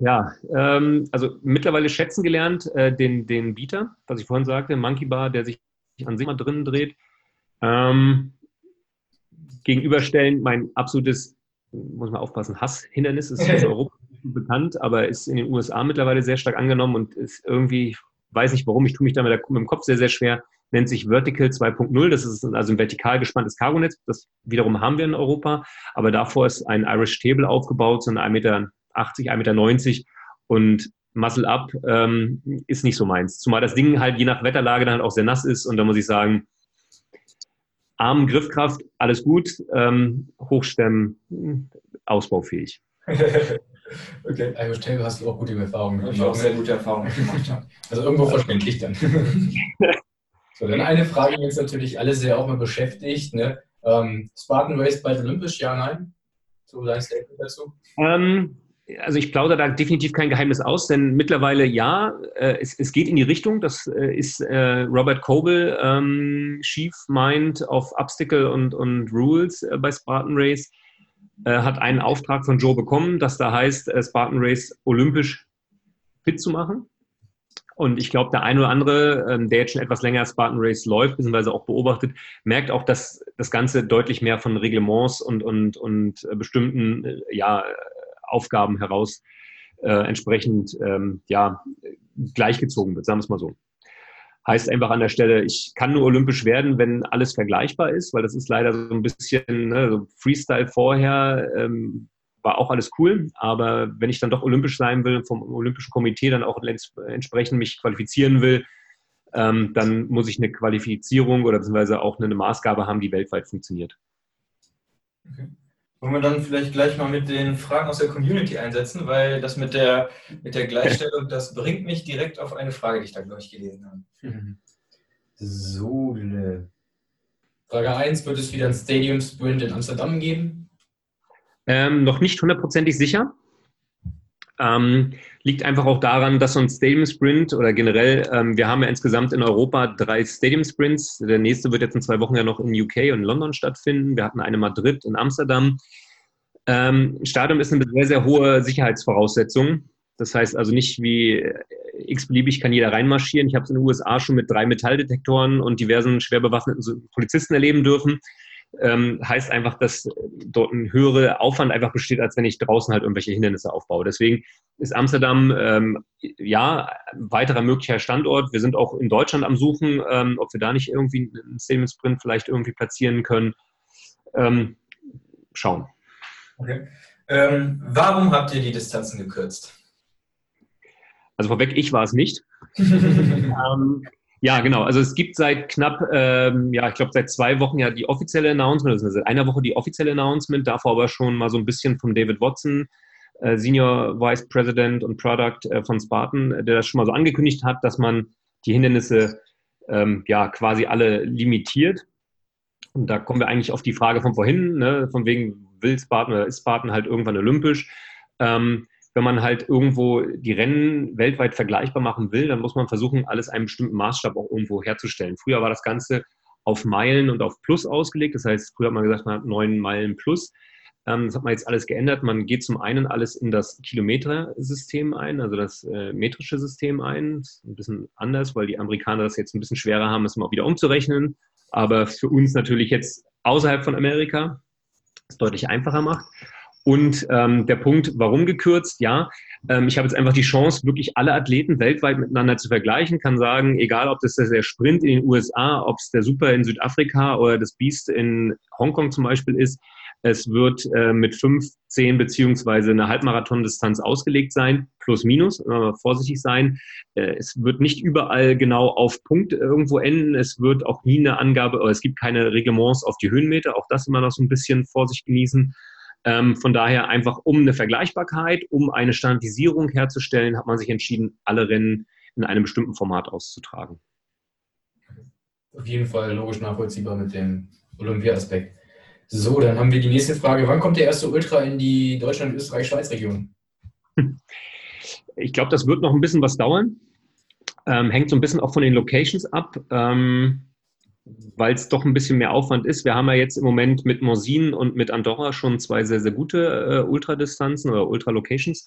ja, ähm, also mittlerweile schätzen gelernt äh, den, den Beater, was ich vorhin sagte, Monkey Bar, der sich an sich mal drinnen dreht. Ähm, gegenüberstellen mein absolutes, muss man aufpassen, Hasshindernis ist (laughs) in Europa bekannt, aber ist in den USA mittlerweile sehr stark angenommen und ist irgendwie, weiß nicht warum, ich tue mich da mit, der, mit dem Kopf sehr, sehr schwer, nennt sich Vertical 2.0. Das ist also ein vertikal gespanntes Cargonetz. Das wiederum haben wir in Europa, aber davor ist ein Irish Table aufgebaut, so ein 1,80 Meter, 1,90 Meter und Muscle Up ähm, ist nicht so meins. Zumal das Ding halt je nach Wetterlage dann halt auch sehr nass ist und da muss ich sagen, Arm, Griffkraft, alles gut, ähm, Hochstemmen, ausbaufähig. (laughs) okay. Irish Table hast du auch gute Erfahrungen Ich habe auch sehr gute Erfahrungen gemacht. Also irgendwo verständlich dann. (laughs) so, dann eine Frage, die uns natürlich alle sehr auch mal beschäftigt. Ne? Ähm, Spartan Race bald olympisch, ja, nein? So dein Statement dazu? Ähm, also ich plaudere da definitiv kein Geheimnis aus, denn mittlerweile ja, äh, es, es, geht in die Richtung. Das äh, ist äh, Robert Coble, ähm, Chief Mind of Obstacle und, und Rules äh, bei Spartan Race, äh, hat einen Auftrag von Joe bekommen, dass da heißt, äh, Spartan Race olympisch fit zu machen. Und ich glaube, der eine oder andere, ähm, der jetzt schon etwas länger Spartan Race läuft, beziehungsweise auch beobachtet, merkt auch, dass das Ganze deutlich mehr von Reglements und, und, und bestimmten ja, Aufgaben heraus äh, entsprechend ähm, ja, gleichgezogen wird, sagen wir es mal so. Heißt einfach an der Stelle, ich kann nur olympisch werden, wenn alles vergleichbar ist, weil das ist leider so ein bisschen ne, so Freestyle vorher, ähm, war auch alles cool, aber wenn ich dann doch olympisch sein will, vom Olympischen Komitee dann auch entsprechend mich qualifizieren will, ähm, dann muss ich eine Qualifizierung oder beziehungsweise auch eine Maßgabe haben, die weltweit funktioniert. Okay. Wollen wir dann vielleicht gleich mal mit den Fragen aus der Community einsetzen, weil das mit der, mit der Gleichstellung, (laughs) das bringt mich direkt auf eine Frage, die ich da, glaube ich, gelesen habe. Mhm. (laughs) So, Frage 1, wird es wieder ein Stadium Sprint in Amsterdam geben? Ähm, noch nicht hundertprozentig sicher. Ähm, liegt einfach auch daran, dass so ein Stadium Sprint oder generell, ähm, wir haben ja insgesamt in Europa drei Stadium Sprints. Der nächste wird jetzt in zwei Wochen ja noch in UK und in London stattfinden. Wir hatten eine Madrid in Amsterdam. Ähm, Stadium ist eine sehr, sehr hohe Sicherheitsvoraussetzung. Das heißt also nicht wie x-beliebig kann jeder reinmarschieren. Ich habe es in den USA schon mit drei Metalldetektoren und diversen schwer bewaffneten Polizisten erleben dürfen ähm, heißt einfach, dass dort ein höherer Aufwand einfach besteht, als wenn ich draußen halt irgendwelche Hindernisse aufbaue. Deswegen ist Amsterdam ähm, ja ein weiterer möglicher Standort. Wir sind auch in Deutschland am Suchen, ähm, ob wir da nicht irgendwie einen Statement Sprint vielleicht irgendwie platzieren können. Ähm, schauen. Okay. Ähm, warum habt ihr die Distanzen gekürzt? Also vorweg, ich war es nicht. (laughs) ähm, ja, genau. Also es gibt seit knapp, ähm, ja, ich glaube seit zwei Wochen ja die offizielle Announcement, also seit einer Woche die offizielle Announcement, davor aber schon mal so ein bisschen vom David Watson, äh, Senior Vice President und Product äh, von Spartan, der das schon mal so angekündigt hat, dass man die Hindernisse ähm, ja quasi alle limitiert. Und da kommen wir eigentlich auf die Frage von vorhin, ne, von wegen will Spartan oder ist Spartan halt irgendwann olympisch. Ähm, wenn man halt irgendwo die Rennen weltweit vergleichbar machen will, dann muss man versuchen, alles einem bestimmten Maßstab auch irgendwo herzustellen. Früher war das Ganze auf Meilen und auf Plus ausgelegt. Das heißt, früher hat man gesagt, man hat neun Meilen plus. Ähm, das hat man jetzt alles geändert. Man geht zum einen alles in das Kilometersystem ein, also das äh, metrische System ein. Das ist ein bisschen anders, weil die Amerikaner das jetzt ein bisschen schwerer haben, es mal wieder umzurechnen. Aber für uns natürlich jetzt außerhalb von Amerika es deutlich einfacher macht. Und ähm, der Punkt, warum gekürzt? Ja, ähm, ich habe jetzt einfach die Chance, wirklich alle Athleten weltweit miteinander zu vergleichen. Kann sagen, egal ob das der Sprint in den USA, ob es der Super in Südafrika oder das Beast in Hongkong zum Beispiel ist, es wird äh, mit fünf, zehn beziehungsweise eine Halbmarathon-Distanz ausgelegt sein, plus minus, äh, vorsichtig sein. Äh, es wird nicht überall genau auf Punkt irgendwo enden. Es wird auch nie eine Angabe, oder es gibt keine Reglements auf die Höhenmeter. Auch das immer noch so ein bisschen Vorsicht genießen. Ähm, von daher einfach um eine Vergleichbarkeit, um eine Standardisierung herzustellen, hat man sich entschieden, alle Rennen in einem bestimmten Format auszutragen. Auf jeden Fall logisch nachvollziehbar mit dem Olympia-Aspekt. So, dann haben wir die nächste Frage. Wann kommt der erste Ultra in die Deutschland-Österreich-Schweiz-Region? Ich glaube, das wird noch ein bisschen was dauern. Ähm, hängt so ein bisschen auch von den Locations ab, ähm, weil es doch ein bisschen mehr Aufwand ist. Wir haben ja jetzt im Moment mit Morsin und mit Andorra schon zwei sehr, sehr gute äh, Ultradistanzen oder Ultra-Locations.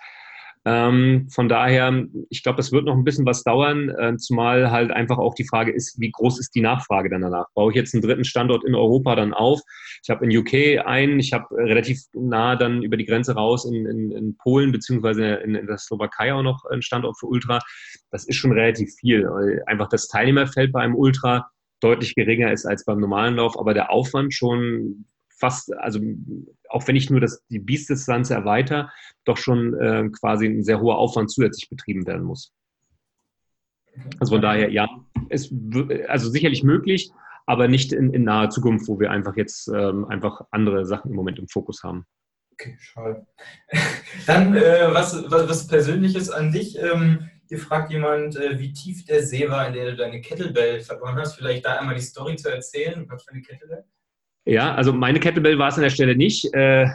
Ähm, von daher, ich glaube, das wird noch ein bisschen was dauern, äh, zumal halt einfach auch die Frage ist, wie groß ist die Nachfrage dann danach? Baue ich jetzt einen dritten Standort in Europa dann auf? Ich habe in UK einen, ich habe relativ nah dann über die Grenze raus in, in, in Polen beziehungsweise in, in der Slowakei auch noch einen Standort für Ultra. Das ist schon relativ viel. Einfach das Teilnehmerfeld bei einem Ultra deutlich geringer ist als beim normalen Lauf, aber der Aufwand schon fast, also auch wenn ich nur das, die Biestdistanz erweitere, doch schon äh, quasi ein sehr hoher Aufwand zusätzlich betrieben werden muss. Also von daher, ja, ist also sicherlich möglich, aber nicht in, in naher Zukunft, wo wir einfach jetzt ähm, einfach andere Sachen im Moment im Fokus haben. Okay, schade. (laughs) Dann äh, was, was, was, Persönliches an dich. Ähm, hier fragt jemand, äh, wie tief der See war, in der du deine Kettlebell verloren hast. Vielleicht da einmal die Story zu erzählen. Was für eine Kettlebell? Ja, also meine Kettlebell war es an der Stelle nicht. Äh,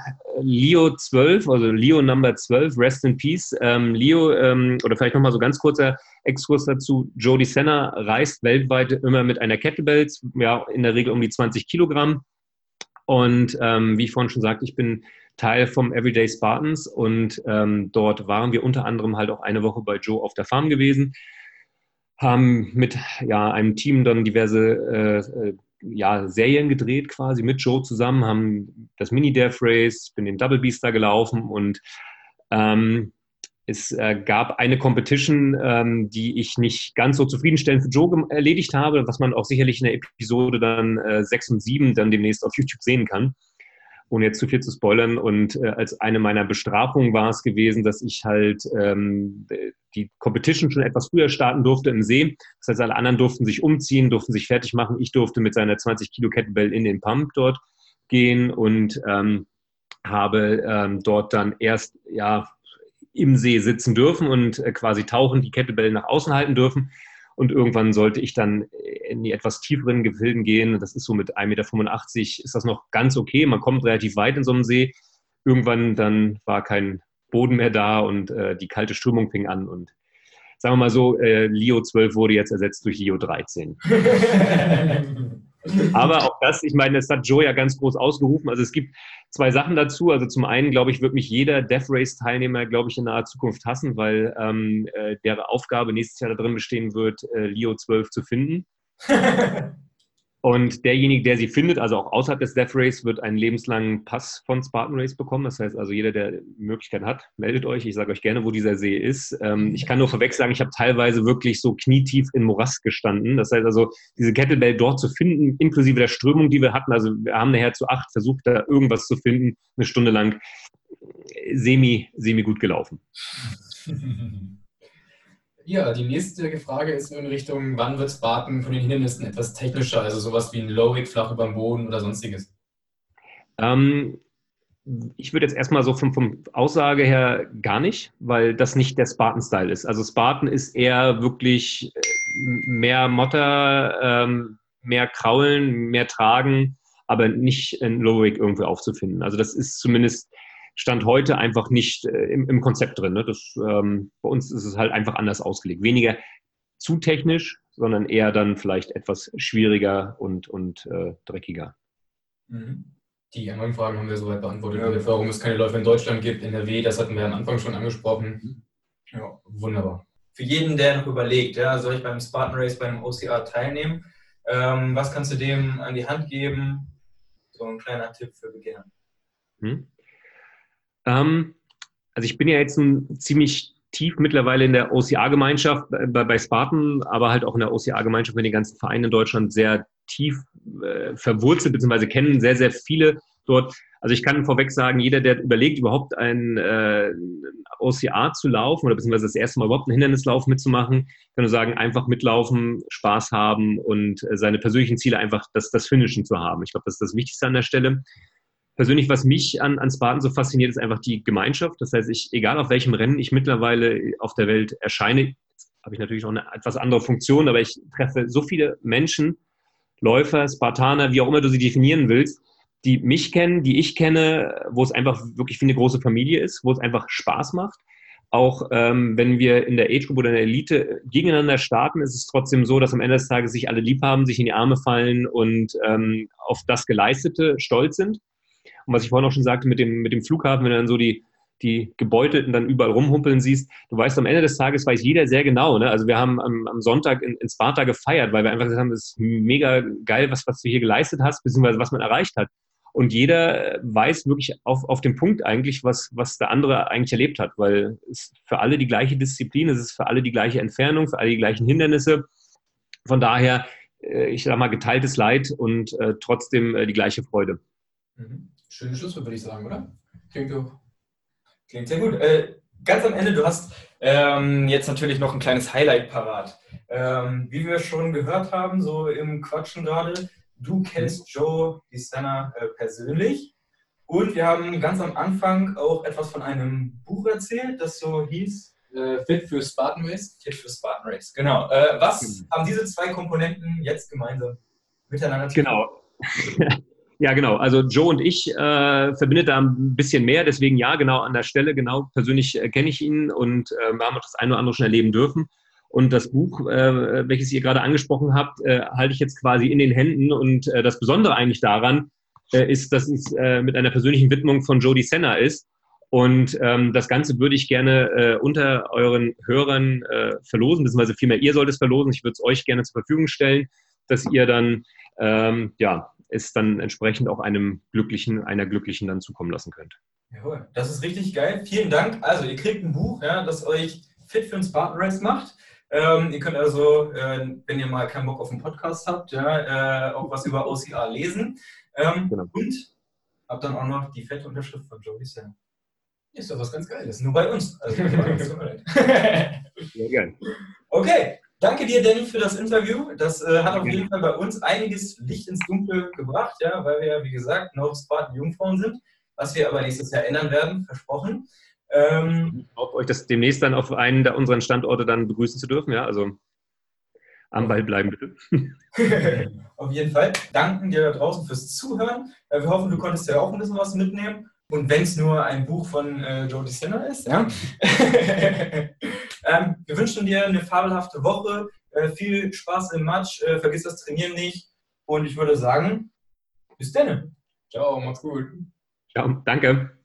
Leo 12, also Leo Number 12, Rest in Peace. Ähm, Leo, ähm, oder vielleicht nochmal so ganz kurzer Exkurs dazu. Jody Senna reist weltweit immer mit einer Kettlebell, ja, in der Regel um die 20 Kilogramm. Und ähm, wie ich vorhin schon sagte, ich bin Teil vom Everyday Spartans und ähm, dort waren wir unter anderem halt auch eine Woche bei Joe auf der Farm gewesen haben mit ja, einem Team dann diverse äh, äh ja, Serien gedreht quasi mit Joe zusammen, haben das Mini-Death Race, bin den Double Beast da gelaufen und ähm, es äh, gab eine Competition, ähm, die ich nicht ganz so zufriedenstellend für Joe erledigt habe, was man auch sicherlich in der Episode dann äh, 6 und 7 dann demnächst auf YouTube sehen kann ohne jetzt zu viel zu spoilern. Und äh, als eine meiner Bestrafungen war es gewesen, dass ich halt ähm, die Competition schon etwas früher starten durfte im See. Das heißt, alle anderen durften sich umziehen, durften sich fertig machen. Ich durfte mit seiner 20 Kilo Kettlebell in den Pump dort gehen und ähm, habe ähm, dort dann erst ja im See sitzen dürfen und äh, quasi tauchen, die Kettlebell nach außen halten dürfen. Und irgendwann sollte ich dann in die etwas tieferen Gefilden gehen. Das ist so mit 1,85 Meter, ist das noch ganz okay. Man kommt relativ weit in so einem See. Irgendwann dann war kein Boden mehr da und äh, die kalte Strömung fing an. Und sagen wir mal so, äh, Leo 12 wurde jetzt ersetzt durch Leo 13. (laughs) Aber auch das, ich meine, das hat Joe ja ganz groß ausgerufen. Also es gibt zwei Sachen dazu. Also zum einen, glaube ich, wird mich jeder Death Race-Teilnehmer, glaube ich, in naher Zukunft hassen, weil ähm, äh, deren Aufgabe nächstes Jahr darin bestehen wird, äh, Leo 12 zu finden. Und derjenige, der sie findet, also auch außerhalb des Death Race, wird einen lebenslangen Pass von Spartan Race bekommen. Das heißt also, jeder, der Möglichkeiten hat, meldet euch. Ich sage euch gerne, wo dieser See ist. Ähm, ich kann nur vorweg sagen, ich habe teilweise wirklich so knietief in Morast gestanden. Das heißt also, diese Kettlebell dort zu finden, inklusive der Strömung, die wir hatten. Also wir haben nachher zu acht versucht, da irgendwas zu finden, eine Stunde lang. Semi, semi gut gelaufen. (laughs) Ja, die nächste Frage ist in Richtung, wann wird Spartan von den Hindernissen etwas technischer, also sowas wie ein Low-Wig, flach über dem Boden oder sonstiges? Ähm, ich würde jetzt erstmal so vom, vom Aussage her gar nicht, weil das nicht der Spartan-Style ist. Also Spartan ist eher wirklich äh, mehr Motter, ähm, mehr Kraulen, mehr Tragen, aber nicht ein Low-Wig irgendwie aufzufinden. Also das ist zumindest Stand heute einfach nicht äh, im, im, Konzept drin. Ne? Das, ähm, bei uns ist es halt einfach anders ausgelegt. Weniger zu technisch, sondern eher dann vielleicht etwas schwieriger und, und äh, dreckiger. Mhm. Die anderen Fragen haben wir soweit beantwortet. Ja. Warum es keine Läufe in Deutschland gibt, NRW, das hatten wir am Anfang schon angesprochen. Mhm. Ja, wunderbar. Für jeden, der noch überlegt, ja, soll ich beim Spartan Race, beim OCR teilnehmen? Ähm, was kannst du dem an die Hand geben? So ein kleiner Tipp für Beginner. Hm. Ähm, also ich bin ja jetzt ein ziemlich tief mittlerweile in der OCA-Gemeinschaft bei, bei Spartan, aber halt auch in der OCA-Gemeinschaft mit den ganzen Vereinen in Deutschland sehr tief äh, verwurzelt, beziehungsweise kennen sehr, sehr viele dort. Also ich kann vorweg sagen, jeder, der überlegt, überhaupt ein äh, OCA zu laufen oder beziehungsweise das erste Mal überhaupt einen Hindernislauf mitzumachen, kann nur sagen, einfach mitlaufen, Spaß haben und äh, seine persönlichen Ziele einfach das, das Finishen zu haben. Ich glaube, das ist das Wichtigste an der Stelle. Persönlich, was mich an, an Spartan so fasziniert, ist einfach die Gemeinschaft. Das heißt, ich, egal auf welchem Rennen ich mittlerweile auf der Welt erscheine, habe ich natürlich auch eine etwas andere Funktion, aber ich treffe so viele Menschen, Läufer, Spartaner, wie auch immer du sie definieren willst, die mich kennen, die ich kenne, wo es einfach wirklich wie eine große Familie ist, wo es einfach Spaß macht. Auch ähm, wenn wir in der Age Group oder in der Elite gegeneinander starten, ist es trotzdem so, dass am Ende des Tages sich alle lieb haben, sich in die Arme fallen und ähm, auf das Geleistete stolz sind. Und was ich vorhin auch schon sagte mit dem, mit dem Flughafen, wenn du dann so die, die Gebeutelten dann überall rumhumpeln siehst, du weißt, am Ende des Tages weiß jeder sehr genau. Ne? Also wir haben am, am Sonntag in, in, Sparta gefeiert, weil wir einfach gesagt haben, das ist mega geil, was, was du hier geleistet hast, beziehungsweise was man erreicht hat. Und jeder weiß wirklich auf, auf den Punkt eigentlich, was, was der andere eigentlich erlebt hat, weil es für alle die gleiche Disziplin, es ist für alle die gleiche Entfernung, für alle die gleichen Hindernisse. Von daher, äh, ich sage mal, geteiltes Leid und äh, trotzdem äh, die gleiche Freude. Mhm. Schönes Schlusswort, würde ich sagen, oder? Klingt doch. Klingt sehr gut. Äh, ganz am Ende, du hast ähm, jetzt natürlich noch ein kleines Highlight parat. Ähm, wie wir schon gehört haben, so im Quatschen gerade, du kennst Joe DeSena äh, persönlich. Und wir haben ganz am Anfang auch etwas von einem Buch erzählt, das so hieß äh, Fit für Spartan Race. Fit für Spartan Race, genau. Äh, was genau. haben diese zwei Komponenten jetzt gemeinsam miteinander zu tun? Genau. (laughs) Ja, genau. Also Joe und ich äh, verbindet da ein bisschen mehr. Deswegen ja, genau an der Stelle, genau persönlich äh, kenne ich ihn und äh, wir haben das eine oder andere schon erleben dürfen. Und das Buch, äh, welches ihr gerade angesprochen habt, äh, halte ich jetzt quasi in den Händen. Und äh, das Besondere eigentlich daran äh, ist, dass es äh, mit einer persönlichen Widmung von Jody Senna ist. Und ähm, das Ganze würde ich gerne äh, unter euren Hörern äh, verlosen, beziehungsweise vielmehr ihr sollt es verlosen. Ich würde es euch gerne zur Verfügung stellen, dass ihr dann ähm, ja, es dann entsprechend auch einem Glücklichen, einer Glücklichen dann zukommen lassen könnt. Jawohl, das ist richtig geil. Vielen Dank. Also ihr kriegt ein Buch, ja, das euch fit für den Spartan Race macht. Ähm, ihr könnt also, äh, wenn ihr mal keinen Bock auf einen Podcast habt, ja, äh, auch was über OCR lesen. Ähm, genau. Und habt dann auch noch die fette Unterschrift von Joey Sam. Ist doch was ganz Geiles. Nur bei uns. Also, (laughs) Sehr gerne. Okay, Danke dir, Danny, für das Interview. Das äh, hat auf jeden Fall bei uns einiges Licht ins Dunkle gebracht, ja, weil wir ja, wie gesagt, noch Spartan Jungfrauen sind, was wir aber nächstes Jahr ändern werden, versprochen. Ähm, ich hoffe, euch das demnächst dann auf einen der unseren Standorte dann begrüßen zu dürfen, ja, also am Ball bleiben bitte. (laughs) auf jeden Fall. Danken dir da draußen fürs Zuhören. Äh, wir hoffen, du konntest ja auch ein bisschen was mitnehmen. Und wenn es nur ein Buch von äh, Jody Sinner ist, ja. (laughs) ähm, wir wünschen dir eine fabelhafte Woche, äh, viel Spaß im Match, äh, vergiss das Trainieren nicht. Und ich würde sagen, bis dann. Ciao, mach's gut. Ciao, danke.